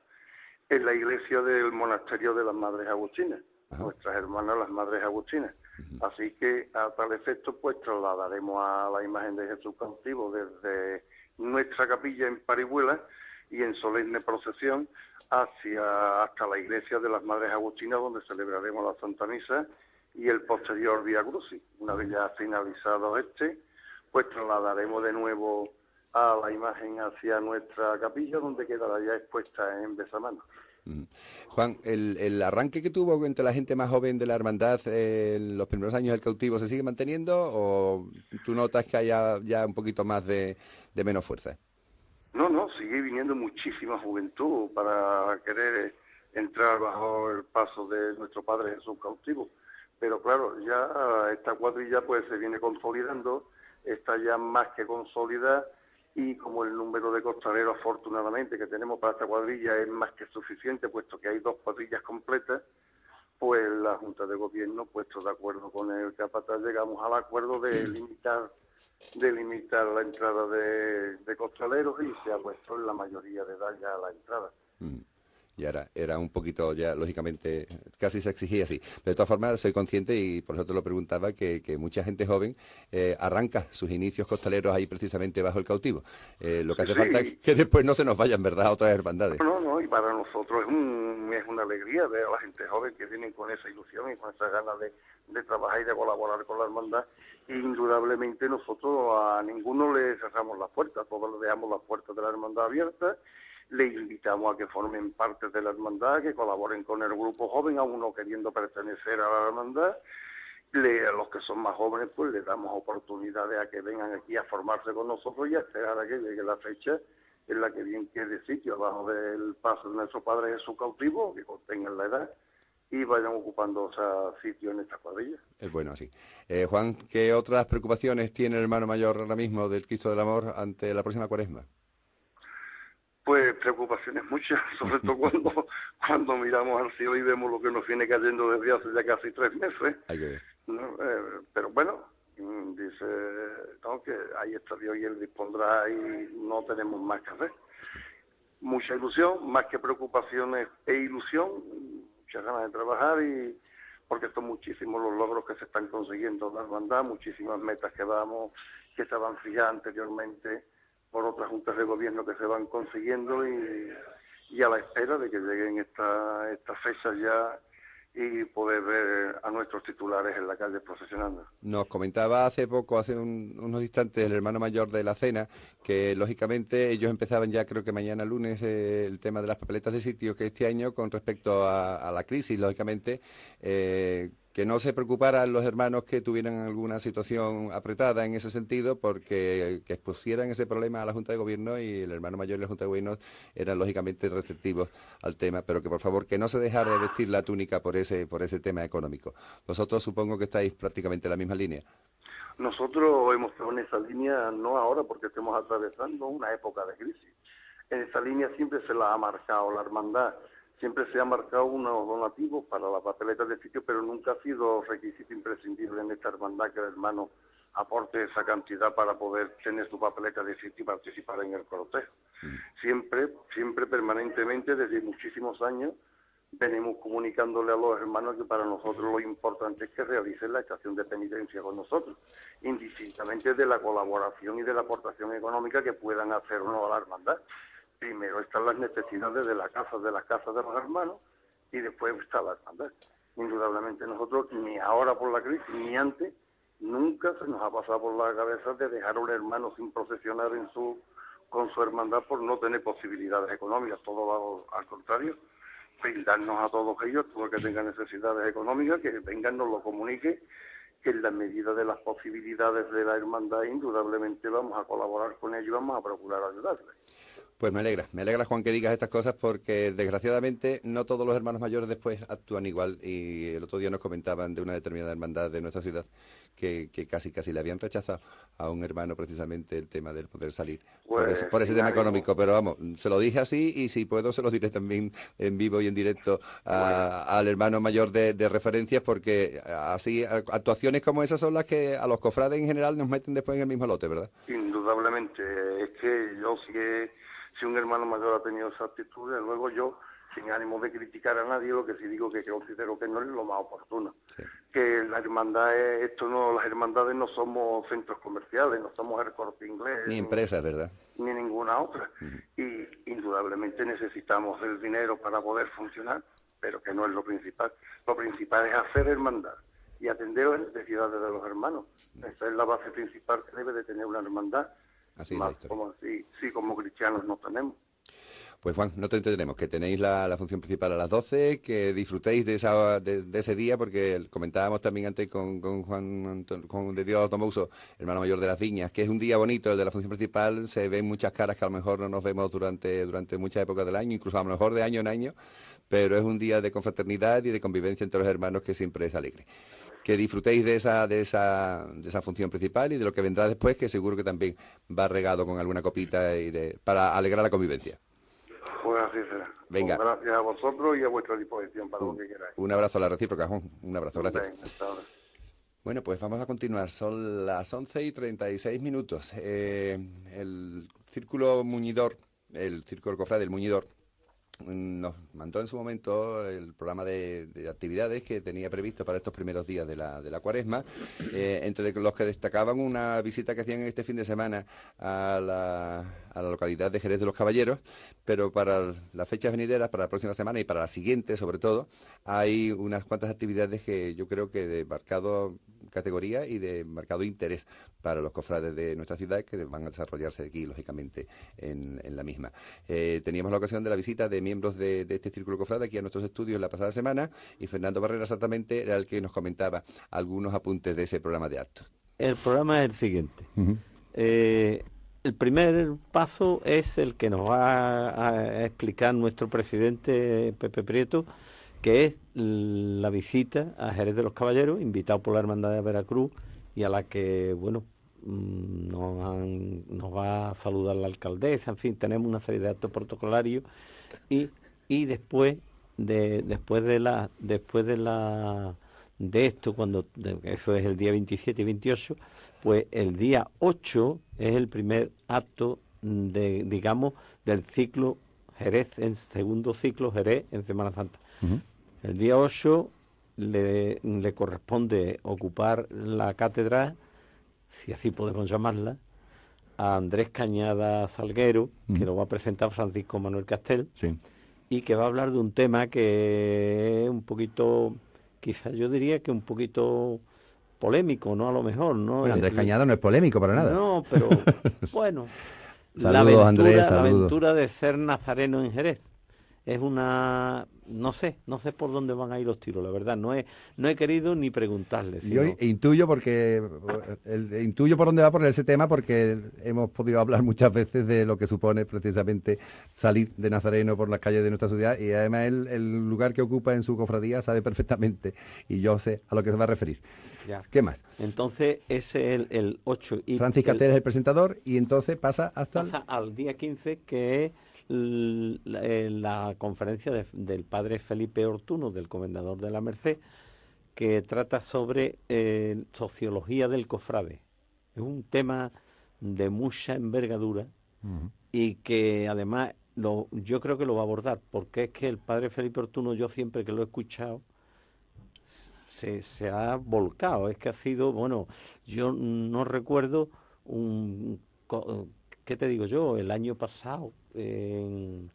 en la iglesia del monasterio de las Madres Agustinas, nuestras hermanas las Madres Agustinas. Así que a tal efecto, pues trasladaremos a la imagen de Jesús cautivo desde nuestra capilla en Parihuela y en solemne procesión hacia hasta la iglesia de las Madres Agustinas, donde celebraremos la Santa Misa y el posterior Vía Crucis. Una vez ya finalizado este, pues trasladaremos de nuevo a la imagen hacia nuestra capilla, donde quedará ya expuesta en Besamano. Juan, el, el, arranque que tuvo entre la gente más joven de la hermandad eh, en los primeros años del cautivo se sigue manteniendo o tú notas que haya ya un poquito más de, de menos fuerza? No, no, sigue viniendo muchísima juventud para querer entrar bajo el paso de nuestro Padre Jesús cautivo. Pero claro, ya esta cuadrilla pues se viene consolidando, está ya más que consolidada y como el número de costaleros afortunadamente que tenemos para esta cuadrilla es más que suficiente, puesto que hay dos cuadrillas completas, pues la Junta de Gobierno, puesto de acuerdo con el capataz, llegamos al acuerdo de limitar de limitar la entrada de, de costaleros y se ha puesto en la mayoría de edad ya la entrada. Mm y ahora era un poquito ya, lógicamente, casi se exigía así. de todas formas, soy consciente y por eso te lo preguntaba, que, mucha gente joven eh, arranca sus inicios costaleros ahí precisamente bajo el cautivo. Eh, lo que hace falta es que después no se nos vayan, ¿verdad?, a otras hermandades. No, no, y para nosotros es, un, es una alegría ver a la gente joven que viene con esa ilusión y con esa ganas de, de trabajar y de colaborar con la hermandad. indudablemente nosotros a ninguno le cerramos las puertas, todos le dejamos las puertas de la hermandad abiertas le invitamos a que formen parte de la hermandad, que colaboren con el grupo joven, a uno queriendo pertenecer a la hermandad. Le, a los que son más jóvenes, pues le damos oportunidades a que vengan aquí a formarse con nosotros y a esperar a que llegue la fecha en la que bien quede sitio abajo del paso de nuestro Padre Jesús cautivo, que tengan la edad y vayan ocupando o sitio en esta cuadrilla. Es bueno así. Eh, Juan, ¿qué otras preocupaciones tiene el hermano mayor ahora mismo del Cristo del Amor ante la próxima cuaresma? Pues preocupaciones muchas, sobre todo cuando, cuando miramos al cielo y vemos lo que nos viene cayendo desde hace ya casi tres meses. Eh, pero bueno, mm, dice que ahí está Dios y Él dispondrá y no tenemos más que hacer. Mucha ilusión, más que preocupaciones e ilusión, muchas ganas de trabajar y porque son muchísimos los logros que se están consiguiendo en la hermandad, muchísimas metas que vamos, que estaban fijadas anteriormente por otras juntas de gobierno que se van consiguiendo y, y a la espera de que lleguen esta, estas fechas ya y poder ver a nuestros titulares en la calle procesionando. Nos comentaba hace poco, hace unos instantes, el hermano mayor de la cena, que lógicamente ellos empezaban ya, creo que mañana lunes, el tema de las papeletas de sitio, que este año, con respecto a, la crisis, lógicamente, eh, que no se preocuparan los hermanos que tuvieran alguna situación apretada en ese sentido, porque que expusieran ese problema a la Junta de Gobierno y el hermano mayor y la Junta de Gobierno eran lógicamente receptivos al tema, pero que por favor que no se dejara de vestir la túnica por ese por ese tema económico. Vosotros supongo que estáis prácticamente en la misma línea. Nosotros hemos estado en esa línea no ahora porque estemos atravesando una época de crisis. En esa línea siempre se la ha marcado la hermandad siempre se ha marcado unos donativos para la papeleta de sitio, pero nunca ha sido requisito imprescindible en esta hermandad que el hermano aporte esa cantidad para poder tener su papeleta de sitio y participar en el cortejo. Mm. Siempre, siempre permanentemente, desde muchísimos años, venimos comunicándole a los hermanos que para nosotros lo importante es que realicen la estación de penitencia con nosotros, indistintamente de la colaboración y de la aportación económica que puedan hacer o no a la hermandad primero están las necesidades de la casa, de la casa de los hermanos, y después está la hermandad. Indudablemente nosotros, ni ahora por la crisis, ni antes, nunca se nos ha pasado por la cabeza de dejar a un hermano sin procesionar en su, con su hermandad por no tener posibilidades económicas, todo al contrario, brindarnos a todos ellos, todo el que tenga necesidades económicas, que vengan, nos lo comunique que en la medida de las posibilidades de la hermandad indudablemente vamos a colaborar con ellos y vamos a procurar ayudarles. Pues me alegra, me alegra Juan que digas estas cosas porque desgraciadamente no todos los hermanos mayores después actúan igual. Y el otro día nos comentaban de una determinada hermandad de nuestra ciudad que, casi casi le habían rechazado a un hermano precisamente el tema del poder salir por ese, Pues, tema económico, pero vamos, se lo dije así y si puedo se lo diré también en vivo y en directo a- al hermano mayor de, de referencias porque así actuaciones como esas son las que a los cofrades en general nos meten después en el mismo lote, ¿verdad? Indudablemente, es que yo sí que, si un hermano mayor ha tenido esa actitud, luego yo, sin ánimo de criticar a nadie, lo que sí digo que considero que no es lo más oportuno. Que la hermandad es, esto no, las hermandades no somos centros comerciales, no somos el corte inglés. Ni empresas, ¿verdad? ni ninguna otra. Y indudablemente necesitamos el dinero para poder funcionar, pero que no es lo principal. Lo principal es hacer hermandad y atender las necesidades de los hermanos. Esa es la base principal que debe de tener una hermandad. Así es la historia. como si, sí, como cristianos no tenemos. Pues Juan, no te entretenemos, que tenéis la, la función principal a las 12, que disfrutéis de, esa, de, de ese día, porque comentábamos también antes con, con Juan con de Dios Tomouso, hermano mayor de las Viñas, que es un día bonito, el de la función principal, se ven muchas caras que a lo mejor no nos vemos durante, durante muchas épocas del año, incluso a lo mejor de año en año, pero es un día de confraternidad y de convivencia entre los hermanos que siempre es alegre. Que disfrutéis de esa, de esa, de esa función principal y de lo que vendrá después, que seguro que también va regado con alguna copita y de, para alegrar la convivencia. Pues así será. Venga. Pues gracias a vosotros y a vuestra disposición para lo que queráis. Un abrazo a la recíproca, Juan. Un abrazo, gracias. Venga, hasta ahora. Bueno, pues vamos a continuar. Son las 11 y 36 minutos. Eh, el Círculo Muñidor, el Círculo Cofrade del Muñidor, nos mandó en su momento el programa de, de actividades que tenía previsto para estos primeros días de la, de la cuaresma, eh, entre los que destacaban una visita que hacían este fin de semana a la, a la localidad de Jerez de los Caballeros, pero para las fechas venideras, para la próxima semana y para la siguiente sobre todo, hay unas cuantas actividades que yo creo que de marcado categoría y de marcado interés para los cofrades de nuestra ciudad que van a desarrollarse aquí, lógicamente, en, en la misma. Eh, teníamos la ocasión de la visita de miembros de, de este Círculo Cofrade aquí a nuestros estudios la pasada semana y Fernando Barrera exactamente era el que nos comentaba algunos apuntes de ese programa de actos. El programa es el siguiente. Eh, el primer paso es el que nos va a explicar nuestro presidente Pepe Prieto, que es la visita a Jerez de los Caballeros, invitado por la Hermandad de Veracruz, y a la que, bueno, mm, nos, han- nos va a saludar la alcaldesa, en fin, tenemos una serie de actos protocolarios y, y después de después de la después de la de esto cuando de- eso es el día 27 y 28 pues el día 8 es el primer acto de digamos del ciclo Jerez en segundo ciclo Jerez en Semana Santa el día 8 le, le corresponde ocupar la cátedra si así podemos llamarla a Andrés Cañada Salguero que lo va a presentar Francisco Manuel Castel y que va a hablar de un tema que es un poquito, quizás yo diría que un poquito polémico, ¿no? A lo mejor, ¿no? Bueno, Andrés Cañada no es polémico para nada. No, pero bueno. la Saludos, aventura, Andrés, la aventura de ser nazareno en Jerez. Es una, no sé, no sé por dónde van a ir los tiros, la verdad. No he, no he querido ni preguntarle. Yo intuyo porque el- intuyo por dónde va por ese tema porque hemos podido hablar muchas veces de lo que supone precisamente salir de Nazareno por las calles de nuestra ciudad y además él, el lugar que ocupa en su cofradía sabe perfectamente y yo sé a lo que se va a referir. Ya. ¿Qué más? Entonces, ese es el, el 8. Y Francis el- Castel es el presentador y entonces pasa hasta el- pasa al día 15, que es la, eh, la conferencia de- del padre Felipe Ortuno, del comendador de la Merced, que trata sobre eh, sociología del cofrade. Es un tema de mucha envergadura y que además lo, yo creo que lo va a abordar, porque es que el padre Felipe Ortuno, yo siempre que lo he escuchado, se, se ha volcado. Es que ha sido, bueno, yo no recuerdo un, ¿qué te digo yo? El año pasado en,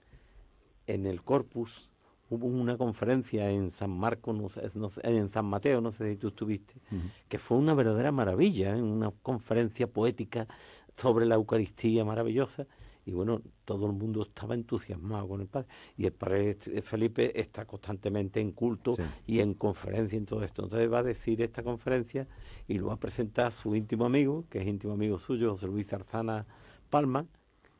en el Corpus hubo una conferencia en San Marcos, no sé- no sé- en San Mateo, no sé si tú estuviste, que fue una verdadera maravilla, ¿eh? una conferencia poética sobre la Eucaristía maravillosa y bueno, todo el mundo estaba entusiasmado con el padre. Y el padre Felipe está constantemente en culto y en conferencia en todo esto. Entonces va a decir esta conferencia y lo va a presentar su íntimo amigo, que es íntimo amigo suyo, José Luis Arzana Palma,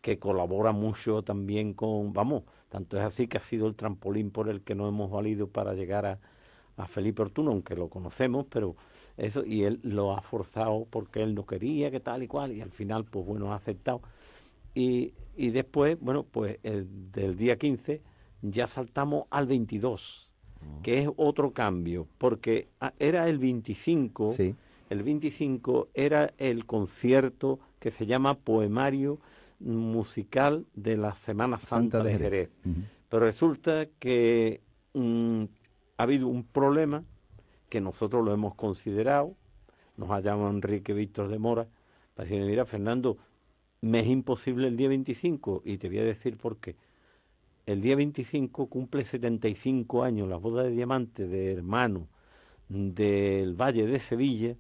que colabora mucho también con, vamos, tanto es así que ha sido el trampolín por el que nos hemos valido para llegar a, a Felipe Ortuno, aunque lo conocemos, pero eso, y él lo ha forzado porque él no quería, que tal y cual, y al final, pues bueno, ha aceptado. Y, y después, bueno, pues el, del día 15 ya saltamos al 22, que es otro cambio, porque ah, era el 25, el 25 era el concierto que se llama Poemario Musical de la Semana Santa, de Jerez. Pero resulta que mm, ha habido un problema que nosotros lo hemos considerado, nos ha llamado Enrique Víctor de Mora, para decirme, mira, Fernando, me es imposible el día 25 y te voy a decir por qué. El día 25 cumple 75 años la boda de diamante de hermano del Valle de Sevilla,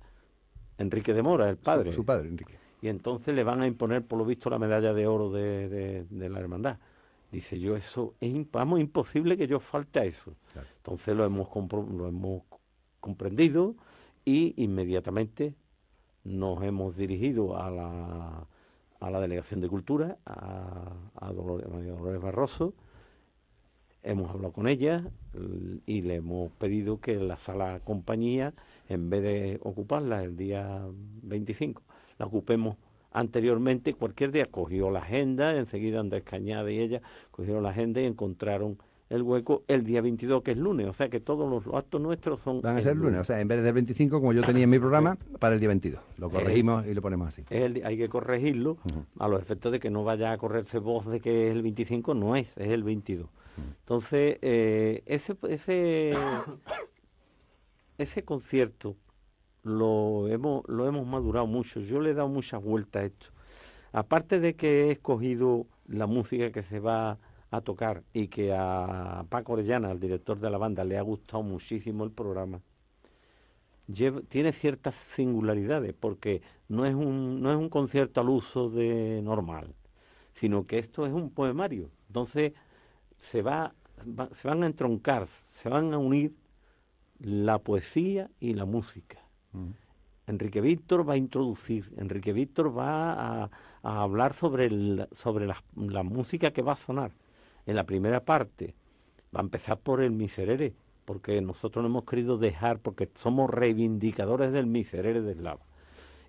Enrique de Mora, el padre. Su, padre, Enrique. Y entonces le van a imponer, por lo visto, la medalla de oro de, de, la hermandad. Dice yo, eso es imposible que yo falte a eso. Entonces lo hemos, lo hemos comprendido y inmediatamente nos hemos dirigido a la, a la Delegación de Cultura, a, a Dolores, Dolores Barroso, hemos hablado con ella y le hemos pedido que la sala compañía, en vez de ocuparla el día 25, la ocupemos anteriormente, cualquier día cogió la agenda, enseguida Andrés Cañada y ella cogieron la agenda y encontraron el hueco el día 22, que es lunes. O sea que todos los actos nuestros son. Van a ser lunes. O sea, en vez del 25, como yo tenía en mi programa, para el día 22. Lo corregimos y lo ponemos así. hay que corregirlo a los efectos de que no vaya a correrse voz de que es el 25, no es, es el 22. Entonces, eh, ese, ese, ese concierto lo hemos, lo hemos madurado mucho. Yo le he dado muchas vueltas a esto. Aparte de que he escogido la música que se va a tocar y que a Paco Orellana, el director de la banda, le ha gustado muchísimo el programa, tiene ciertas singularidades porque no es un, no es un concierto al uso de normal, sino que esto es un poemario. Entonces se, va, se van a entroncar, se van a unir la poesía y la música. Enrique Víctor va a introducir, Enrique Víctor va a, hablar sobre, sobre la música que va a sonar en la primera parte va a empezar por el miserere, porque nosotros no hemos querido dejar, porque somos reivindicadores del miserere del lava.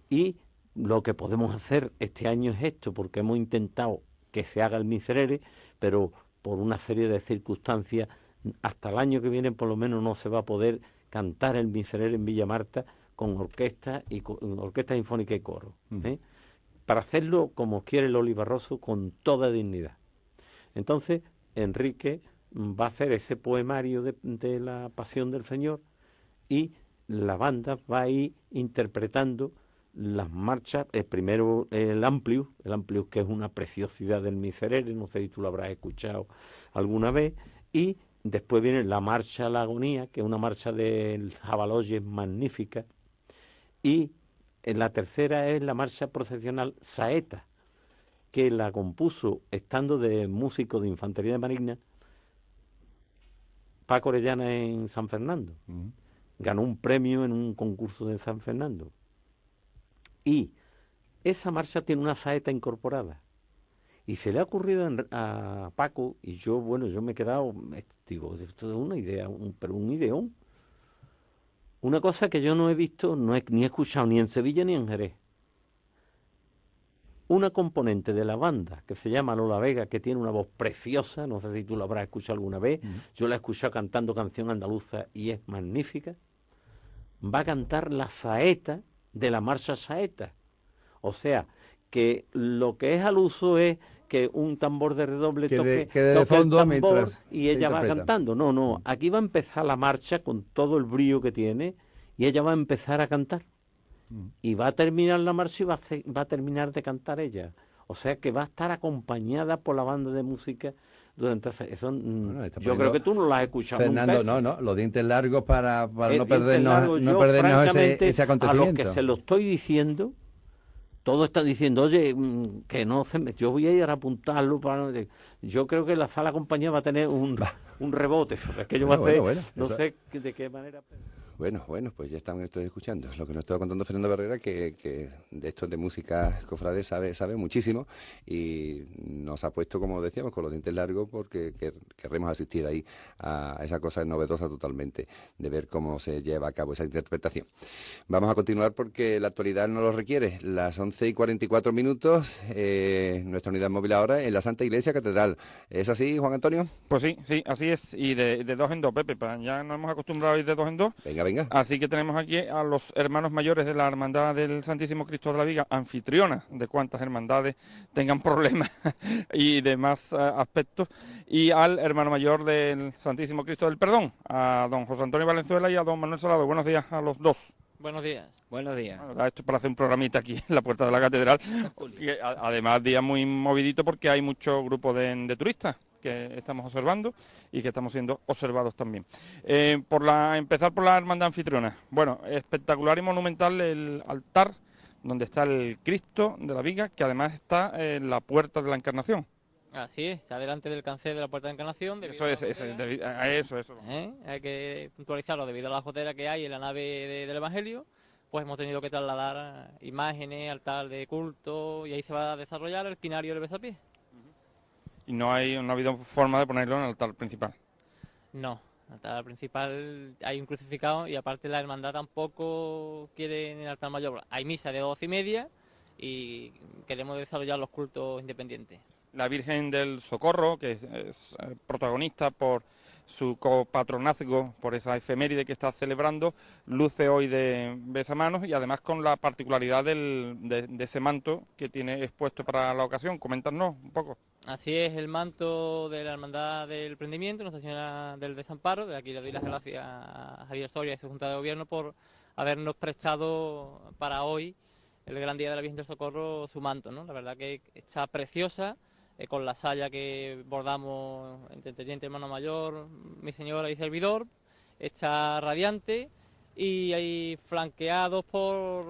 Y lo que podemos hacer este año es esto, porque hemos intentado que se haga el miserere, pero por una serie de circunstancias, hasta el año que viene por lo menos no se va a poder cantar el miserere en Villa Marta con orquesta y con, orquesta sinfónica y coro. ¿eh? Para hacerlo como quiere el Olivarroso con toda dignidad. Entonces, Enrique va a hacer ese poemario de, la pasión del Señor y la banda va a ir interpretando las marchas, el primero el Amplius, el Amplius que es una preciosidad del Miserere, no sé si tú lo habrás escuchado alguna vez, y después viene la marcha a la agonía, que es una marcha del Jabaloyes magnífica, y en la tercera es la marcha procesional Saeta, que la compuso estando de músico de infantería de marina Paco Orellana en San Fernando. Ganó un premio en un concurso de San Fernando. Y esa marcha tiene una saeta incorporada. Y se le ha ocurrido a Paco, y yo, bueno, yo me he quedado, digo, esto es una idea, pero un ideón. Una cosa que yo no he visto, no he, ni he escuchado ni en Sevilla ni en Jerez. Una componente de la banda que se llama Lola Vega, que tiene una voz preciosa, no sé si tú la habrás escuchado alguna vez, yo la he escuchado cantando canción andaluza y es magnífica, va a cantar la saeta de la marcha saeta. O sea, que lo que es al uso es que un tambor de redoble toque, de fondo el tambor y ella va cantando. No, no, aquí va a empezar la marcha con todo el brío que tiene y ella va a empezar a cantar y va a terminar la marcha y va a, va a terminar de cantar ella. O sea que va a estar acompañada por la banda de música durante eso. Mm, yo creo que tú no la has escuchado Fernando, no, no, los dientes largos para, para no perdernos, no perdernos ese, ese, acontecimiento. A los que se lo estoy diciendo, todos están diciendo, oye, mm, que no se me... Yo voy a ir a apuntarlo para... Yo creo que la sala compañía va a tener un, un rebote. Aquello va a Bueno, ser... bueno, no eso- sé de qué manera... Bueno, bueno, pues ya están ustedes escuchando. Lo que nos estaba contando Fernando Barrera, que, que de esto de música cofrade sabe, sabe muchísimo y nos ha puesto, como decíamos, con los dientes largos porque quer- querremos asistir ahí a esa cosa novedosa totalmente, de ver cómo se lleva a cabo esa interpretación. Vamos a continuar porque la actualidad no lo requiere. Las 11 y 44 minutos, eh, nuestra unidad móvil ahora en la Santa Iglesia Catedral. ¿Es así, Juan Antonio? Pues sí, sí, así es. Y de, de dos en dos, Pepe. Ya nos hemos acostumbrado a ir de dos en dos. Venga, venga. Así que tenemos aquí a los hermanos mayores de la Hermandad del Santísimo Cristo de la Viga, anfitriona de cuantas hermandades tengan problemas y demás eh, aspectos, y al hermano mayor del Santísimo Cristo del Perdón, a don José Antonio Valenzuela y a don Manuel Salado. Buenos días a los dos. Buenos días. Buenos días. Bueno, esto para hacer un programita aquí en la puerta de la catedral. que a- además, día muy movidito porque hay mucho grupo de, de turistas que estamos observando y que estamos siendo observados también. Eh, por la, empezar por la hermandad anfitriona. Bueno, espectacular y monumental el altar donde está el Cristo de la Viga, que además está en la puerta de la Encarnación. Así es, está delante del cancel de la Puerta de Encarnación. Eso es, es- gotera, debi- a eso, eso. ¿eh? Hay que puntualizarlo debido a la gotera que hay en la nave de- del Evangelio. Pues hemos tenido que trasladar imágenes, altar de culto y ahí se va a desarrollar el quinario del besapié. Y no, hay, no ha habido forma de ponerlo en el altar principal. No, el altar principal hay un crucificado y aparte la hermandad tampoco quiere en el altar mayor. Hay misa de doce y media y queremos desarrollar los cultos independientes. la Virgen del Socorro, que es, es, eh, protagonista por su copatronazgo, por esa efeméride que está celebrando, luce hoy de besamanos y además con la particularidad del, de, de ese manto que tiene expuesto para la ocasión. Coméntanos un poco. Así es, el manto de la Hermandad del Prendimiento, Nuestra Señora del Desamparo. De aquí le doy las gracias a Javier Soria y su Junta de Gobierno por habernos prestado para hoy, el gran día de la Virgen del Socorro, su manto. ¿no? La verdad que está preciosa, eh, con la saya que bordamos entre Teniente Hermano Mayor, mi señora y servidor. Está radiante y ahí flanqueados por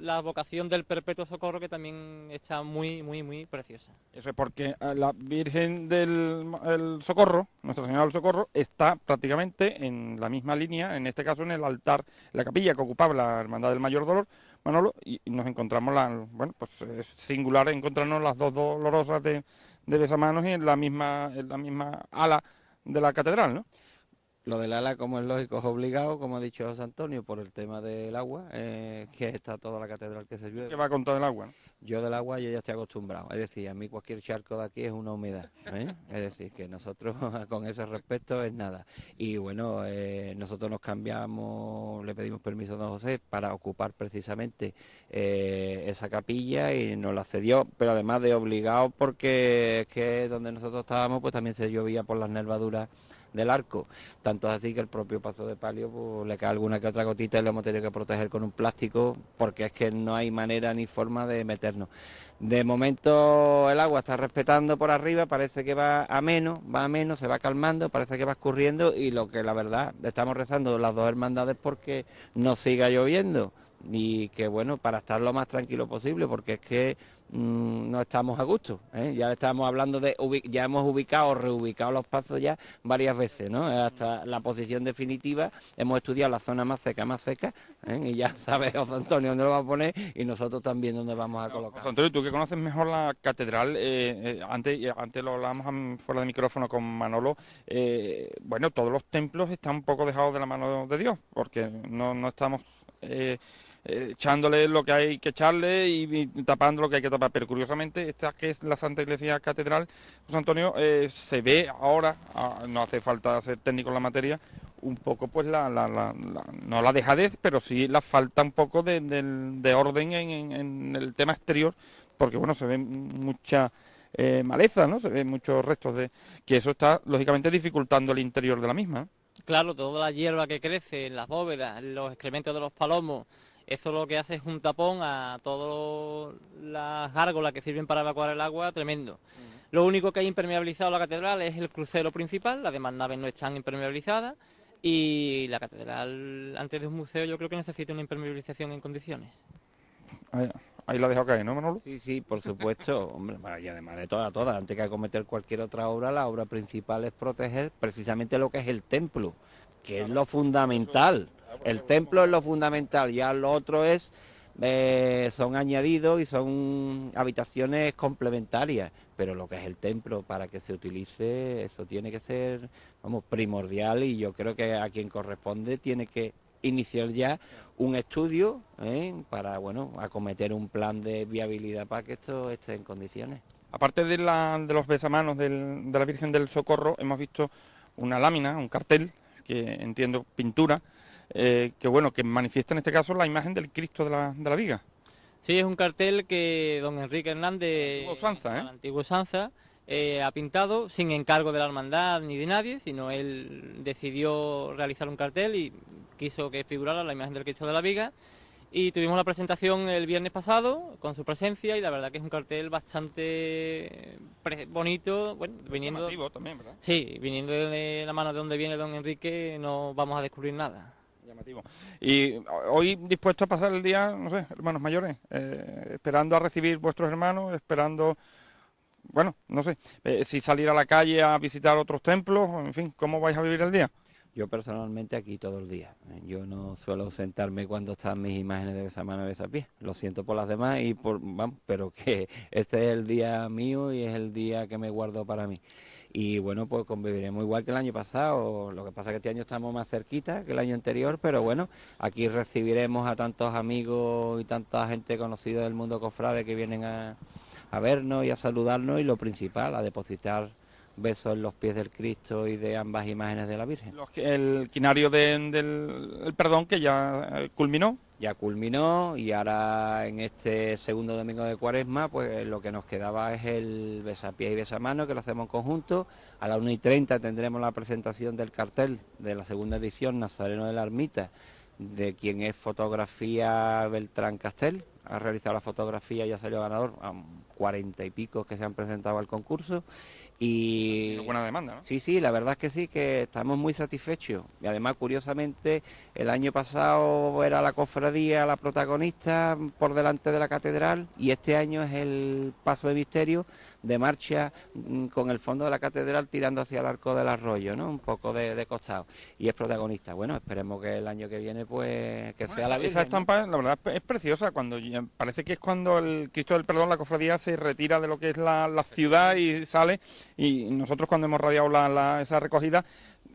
la vocación del Perpetuo Socorro que también está muy, muy, muy preciosa. Eso es porque eh, la Virgen del el Socorro, Nuestra Señora del Socorro, está prácticamente en la misma línea, en este caso en el altar, la capilla que ocupaba la Hermandad del Mayor Dolor, Manolo, y nos encontramos, la, bueno, pues es singular encontrarnos las dos dolorosas de, de besamanos y en la misma, en la misma ala de la catedral, ¿no? Lo del ala, como es lógico, es obligado, como ha dicho José Antonio, por el tema del agua, eh, que está toda la catedral que se llueve. Que va con todo el agua, ¿no? Yo del agua yo ya estoy acostumbrado. Es decir, a mí cualquier charco de aquí es una humedad. ¿eh? Es decir, que nosotros con ese respecto es nada. Y bueno, eh, nosotros nos cambiamos, le pedimos permiso a don José para ocupar precisamente eh, esa capilla y nos la cedió, pero además de obligado porque es que donde nosotros estábamos pues también se llovía por las nervaduras del arco. Tanto es así que el propio paso de palio pues, le cae alguna que otra gotita y lo hemos tenido que proteger con un plástico porque es que no hay manera ni forma de meternos. De momento el agua está respetando por arriba, parece que va a menos, va a menos, se va calmando, parece que va escurriendo y lo que la verdad estamos rezando las dos hermandades porque no siga lloviendo y que bueno, para estar lo más tranquilo posible porque es que mm, no estamos a gusto. ¿eh? Ya estamos hablando de, ya hemos ubicado, reubicado los pasos ya varias veces, ¿no? Hasta la posición definitiva hemos estudiado la zona más seca, más seca, ¿eh? y ya sabe José Antonio dónde lo va a poner y nosotros también dónde vamos a colocar. José Antonio, tú que conoces mejor la catedral, eh, eh, antes, eh, antes lo hablábamos am- fuera de micrófono con Manolo, eh, bueno, todos los templos están un poco dejados de la mano de Dios, porque no, no estamos eh, eh, echándole lo que hay que echarle y, tapando lo que hay que tapar, pero curiosamente esta que es la Santa Iglesia Catedral, José Antonio, eh, se ve ahora, ah, no hace falta ser técnico en la materia, un poco pues la, la, la- la- no la dejadez, pero sí la falta un poco de, orden en, el tema exterior, porque bueno, se ve mucha eh, maleza, ¿no? Se ven muchos restos de... que eso está lógicamente dificultando el interior de la misma. Claro, toda la hierba que crece en las bóvedas, los excrementos de los palomos, eso lo que hace es un tapón a todas las gárgolas que sirven para evacuar el agua, tremendo. Lo único que ha impermeabilizado la catedral es el crucero principal, las demás naves no están impermeabilizadas y la catedral, antes de un museo, yo creo que necesita una impermeabilización en condiciones. Hay, ahí la dejo caer, ¿no, Manolo? Sí, sí, por supuesto, hombre, y además de todas, todas, antes que acometer cualquier otra obra, la obra principal es proteger precisamente lo que es el templo, que es lo fundamental. El templo es lo fundamental, ya lo otro es eh, son añadidos y son habitaciones complementarias, pero lo que es el templo para que se utilice, eso tiene que ser, vamos, primordial y yo creo que a quien corresponde tiene que iniciar ya un estudio ¿eh? para, bueno, acometer un plan de viabilidad para que esto esté en condiciones. Aparte de, la, de los besamanos del, de la Virgen del Socorro, hemos visto una lámina, un cartel, que entiendo pintura, eh, que bueno, que manifiesta en este caso la imagen del Cristo de la, de la Viga. Sí, es un cartel que don Enrique Hernández, antiguo Sanza, ¿eh? eh, ha pintado sin encargo de la hermandad ni de nadie, sino él decidió realizar un cartel y quiso que figurara la imagen del Cristo de la Viga. Y tuvimos la presentación el viernes pasado con su presencia y la verdad que es un cartel bastante bonito, bueno, viniendo también, ¿verdad? Sí, viniendo de la mano de donde viene don Enrique no vamos a descubrir nada. Y hoy dispuesto a pasar el día, no sé, hermanos mayores, eh, esperando a recibir vuestros hermanos, esperando, bueno, no sé, eh, si salir a la calle a visitar otros templos, en fin, ¿cómo vais a vivir el día? Yo personalmente aquí todo el día. ¿eh? Yo no suelo sentarme cuando están mis imágenes de esa mano y de pie. Lo siento por las demás y por, vamos, pero que este es el día mío y es el día que me guardo para mí y bueno, pues conviviremos igual que el año pasado, lo que pasa es que este año estamos más cerquita que el año anterior, pero bueno, aquí recibiremos a tantos amigos y tanta gente conocida del mundo cofrade que vienen a, a vernos y a saludarnos y lo principal, a depositar besos en los pies del Cristo y de ambas imágenes de la Virgen. El quinario del perdón que ya eh, culminó. Ya culminó y ahora en este segundo domingo de cuaresma pues lo que nos quedaba es el besapiés y besamano que lo hacemos en conjunto. A las 1 y 30 tendremos la presentación del cartel de la segunda edición Nazareno de la Ermita de quien es fotografía Beltrán Castel. Ha realizado la fotografía y ha salido ganador a cuarenta y pico que se han presentado al concurso. Y buena demanda, ¿no? Sí, sí, la verdad es que sí, que estamos muy satisfechos. Y además, curiosamente, el año pasado era la cofradía la protagonista por delante de la catedral y este año es el paso de misterio de marcha mm, con el fondo de la catedral tirando hacia el arco del arroyo, ¿no? Un poco de, costado. Y es protagonista. Bueno, esperemos que el año que viene, pues, que sea la Esa estampa, la verdad, es preciosa. cuando Parece que es cuando el Cristo del Perdón, la cofradía, se retira de lo que es la, ciudad y sale. Y nosotros cuando hemos radiado la, esa recogida,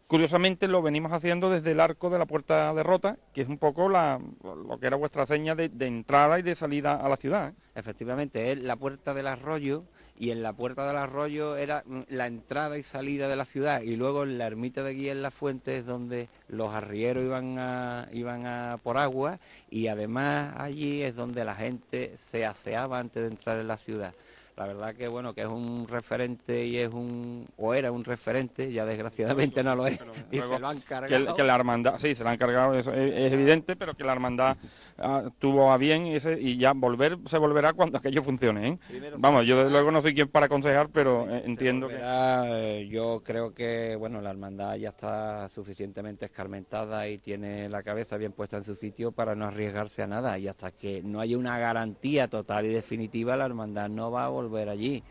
curiosamente lo venimos haciendo desde el arco de la puerta de Rota, que es un poco la, lo que era vuestra seña de, entrada y de salida a la ciudad. ¿eh? Efectivamente, es la puerta del arroyo y en la puerta del arroyo era la entrada y salida de la ciudad y luego en la ermita de Guía en la Fuente es donde los arrieros iban a, iban a por agua y además allí es donde la gente se aseaba antes de entrar en la ciudad. La verdad que bueno que es un referente y es un o era un referente ya desgraciadamente no lo es y se lo han cargado que, la hermandad sí se lo han cargado eso es, evidente pero que la hermandad ah, tuvo a bien ese, y ya volver se volverá cuando aquello funcione ¿eh? vamos yo desde luego no soy quien para aconsejar pero eh, entiendo que eh, yo creo que bueno la hermandad ya está suficientemente escarmentada y tiene la cabeza bien puesta en su sitio para no arriesgarse a nada y hasta que no haya una garantía total y definitiva la hermandad no va a volver ver allí.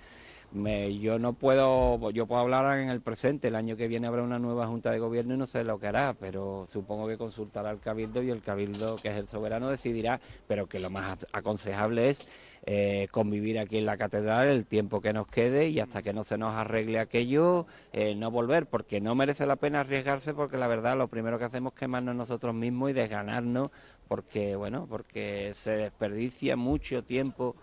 Me, yo no puedo, yo puedo hablar en el presente, el año que viene habrá una nueva Junta de Gobierno y no sé lo que hará, pero supongo que consultará al Cabildo y el Cabildo, que es el soberano, decidirá, pero que lo más aconsejable es eh, convivir aquí en la catedral el tiempo que nos quede y hasta que no se nos arregle aquello, eh, no volver, porque no merece la pena arriesgarse, porque la verdad lo primero que hacemos es quemarnos nosotros mismos y desganarnos, porque, bueno, porque se desperdicia mucho tiempo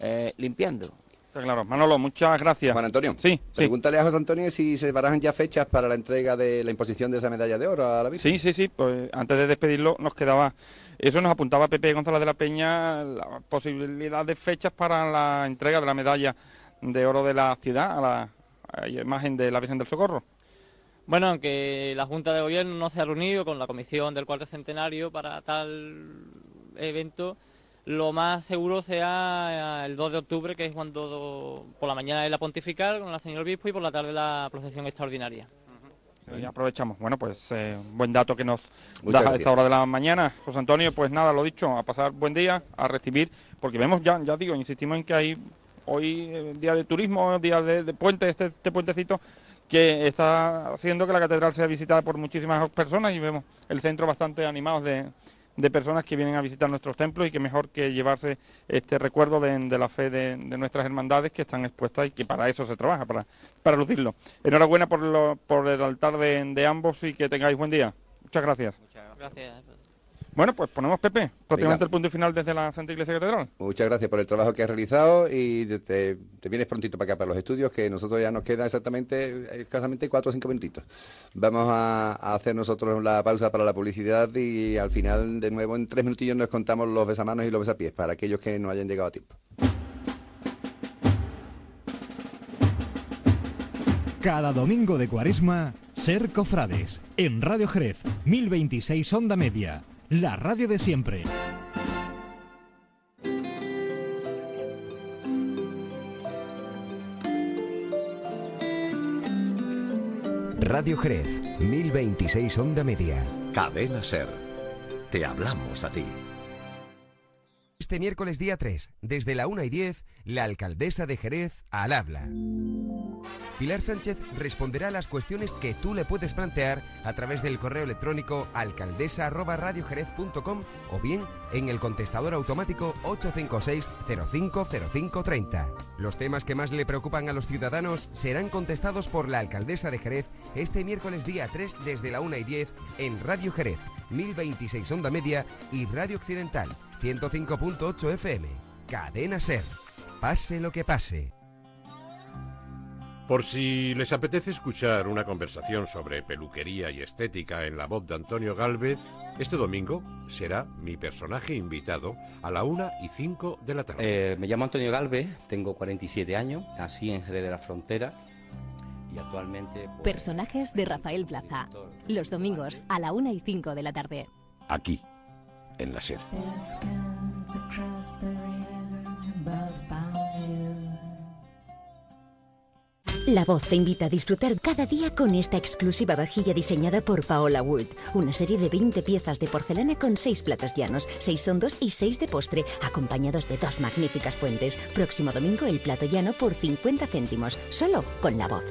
eh, limpiando claro. Manolo, muchas gracias. Juan Antonio, sí, pregúntale a José Antonio si se barajan ya fechas para la entrega de la imposición de esa medalla de oro a la Virgen. Sí, sí, sí. Pues antes de despedirlo nos quedaba, eso nos apuntaba Pepe González de la Peña, la posibilidad de fechas para la entrega de la medalla de oro de la ciudad a la imagen de la Virgen del Socorro. Bueno, aunque la Junta de Gobierno no se ha reunido con la Comisión del Cuarto Centenario para tal evento, lo más seguro sea el 2 de octubre, que es cuando por la mañana es la pontifical con la señora obispo y por la tarde la procesión extraordinaria. Y aprovechamos. Bueno, pues eh, buen dato que nos das a esta hora de la mañana. José Antonio, pues nada, lo dicho, a pasar buen día, a recibir, porque vemos ya, ya digo, insistimos en que hay hoy eh, día de turismo, día de, de puente, este, este puentecito que está haciendo que la catedral sea visitada por muchísimas personas y vemos el centro bastante animado de, de personas que vienen a visitar nuestros templos y que mejor que llevarse este recuerdo de, la fe de, nuestras hermandades que están expuestas y que para eso se trabaja, para, para lucirlo. Enhorabuena por, lo- por el altar de, de ambos y que tengáis buen día. Muchas gracias. Gracias. Bueno, pues ponemos Pepe, prácticamente Venga. el punto y final desde la Santa Iglesia Catedral. Muchas gracias por el trabajo que has realizado y te, te- te vienes prontito para acá, para los estudios, que nosotros ya nos queda exactamente, escasamente cuatro o cinco minutitos. Vamos a, a hacer nosotros la pausa para la publicidad y al final, de nuevo, en tres minutillos nos contamos los besamanos y los besapiés para aquellos que no hayan llegado a tiempo. Cada domingo de cuaresma, Ser Cofrades, en Radio Jerez, 1026 Onda Media, la radio de siempre. Radio Jerez, 1026 Onda Media. Cadena Ser. Te hablamos a ti. Este miércoles día 3, desde la 1 y 10, la alcaldesa de Jerez al habla. Pilar Sánchez responderá a las cuestiones que tú le puedes plantear a través del correo electrónico alcaldesa@radiojerez.com o bien en el contestador automático 856 050530. Los temas que más le preocupan a los ciudadanos serán contestados por la alcaldesa de Jerez este miércoles día 3 desde la 1 y 10 en Radio Jerez, 1026 Onda Media y Radio Occidental, 105.8 FM. Cadena Ser. Pase lo que pase. Por si les apetece escuchar una conversación sobre peluquería y estética en la voz de Antonio Galvez, este domingo será mi personaje invitado a la 1 y 5 de la tarde. Eh, me llamo Antonio Galvez, tengo 47 años, nací en Jerez de la Frontera y actualmente... pues, Personajes de Rafael Plaza. Los domingos a la 1 y 5 de la tarde. Aquí, en la SER. La Voz te invita a disfrutar cada día con esta exclusiva vajilla diseñada por Paola Wood. Una serie de 20 piezas de porcelana con 6 platos llanos, 6 hondos y 6 de postre, acompañados de dos magníficas fuentes. Próximo domingo el plato llano por 50 céntimos, solo con La Voz.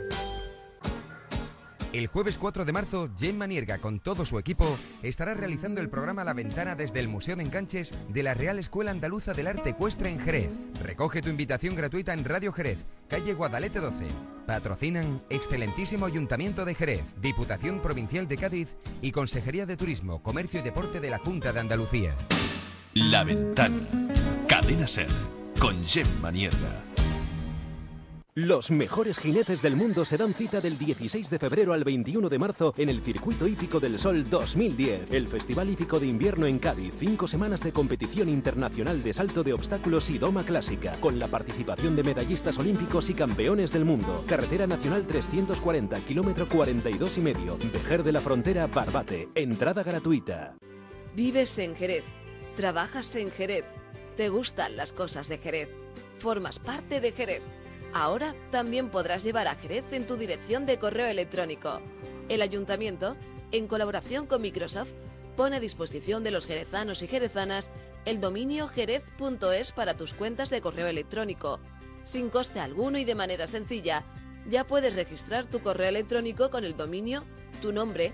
El jueves 4 de marzo, Gemma Nierga con todo su equipo estará realizando el programa La Ventana desde el Museo de Enganches de la Real Escuela Andaluza del Arte Ecuestre en Jerez. Recoge tu invitación gratuita en Radio Jerez, calle Guadalete 12. Patrocinan Excelentísimo Ayuntamiento de Jerez, Diputación Provincial de Cádiz y Consejería de Turismo, Comercio y Deporte de la Junta de Andalucía. La Ventana. Cadena Ser. Con Gemma Nierga. Los mejores jinetes del mundo se dan cita del 16 de febrero al 21 de marzo en el Circuito Hípico del Sol 2010, el Festival Hípico de Invierno en Cádiz. Cinco semanas de competición internacional de salto de obstáculos y doma clásica, con la participación de medallistas olímpicos y campeones del mundo. Carretera Nacional 340, kilómetro 42 y medio, Vejer de la Frontera, Barbate. Entrada gratuita. Vives en Jerez, trabajas en Jerez, te gustan las cosas de Jerez, formas parte de Jerez. Ahora también podrás llevar a Jerez en tu dirección de correo electrónico. El ayuntamiento, en colaboración con Microsoft, pone a disposición de los jerezanos y jerezanas el dominio jerez.es para tus cuentas de correo electrónico. Sin coste alguno y de manera sencilla, ya puedes registrar tu correo electrónico con el dominio tu nombre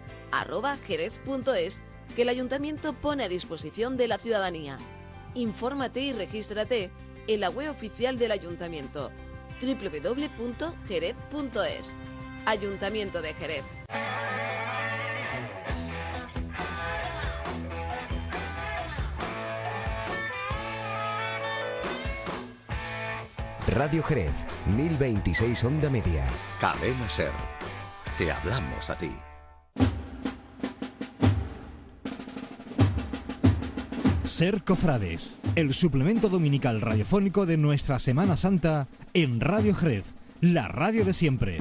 jerez.es que el ayuntamiento pone a disposición de la ciudadanía. Infórmate y regístrate en la web oficial del ayuntamiento www.jerez.es. Ayuntamiento de Jerez. Radio Jerez, 1026 Onda Media. Cadena Ser. Te hablamos a ti. Ser Cofrades, el suplemento dominical radiofónico de nuestra Semana Santa en Radio Jerez, la radio de siempre.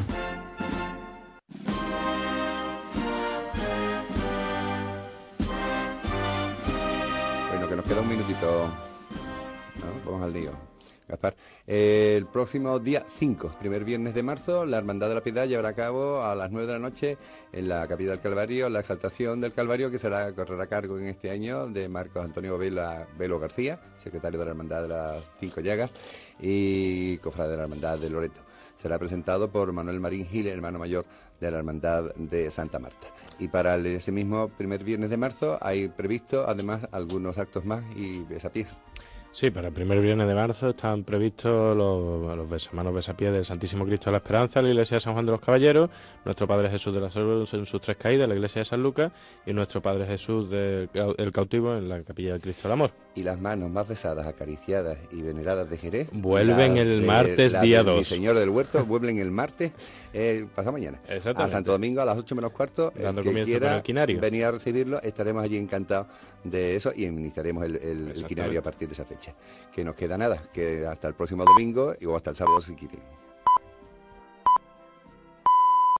Eh, el próximo día 5, primer viernes de marzo, la Hermandad de la Piedad llevará a cabo a las 9 de la noche en la Capilla del Calvario la exaltación del Calvario que será correr a cargo en este año de Marcos Antonio Vela, Velo García, secretario de la Hermandad de las Cinco Llagas y cofrade de la Hermandad de Loreto. Será presentado por Manuel Marín Gil, hermano mayor de la Hermandad de Santa Marta. Y para ese mismo primer viernes de marzo hay previsto además algunos actos más y besapiés. Sí, para el primer viernes de marzo están previstos los, los besamanos besapiés del Santísimo Cristo de la Esperanza la iglesia de San Juan de los Caballeros, nuestro Padre Jesús de la Salud en sus tres caídas la iglesia de San Lucas y nuestro Padre Jesús del cau- el cautivo en la capilla del Cristo del Amor. Y las manos más besadas, acariciadas y veneradas de Jerez. Vuelven el de- martes día de Mi 2. señor del huerto, vuelven el martes, eh, pasado mañana. A. Santo Domingo a las 8 menos cuarto. El Dando que comienzo quiera con el quinario. venir a recibirlo, estaremos allí encantados de eso y iniciaremos el, el- el quinario a partir de esa fecha. Que nos queda nada, que hasta el próximo domingo o hasta el sábado si quieren.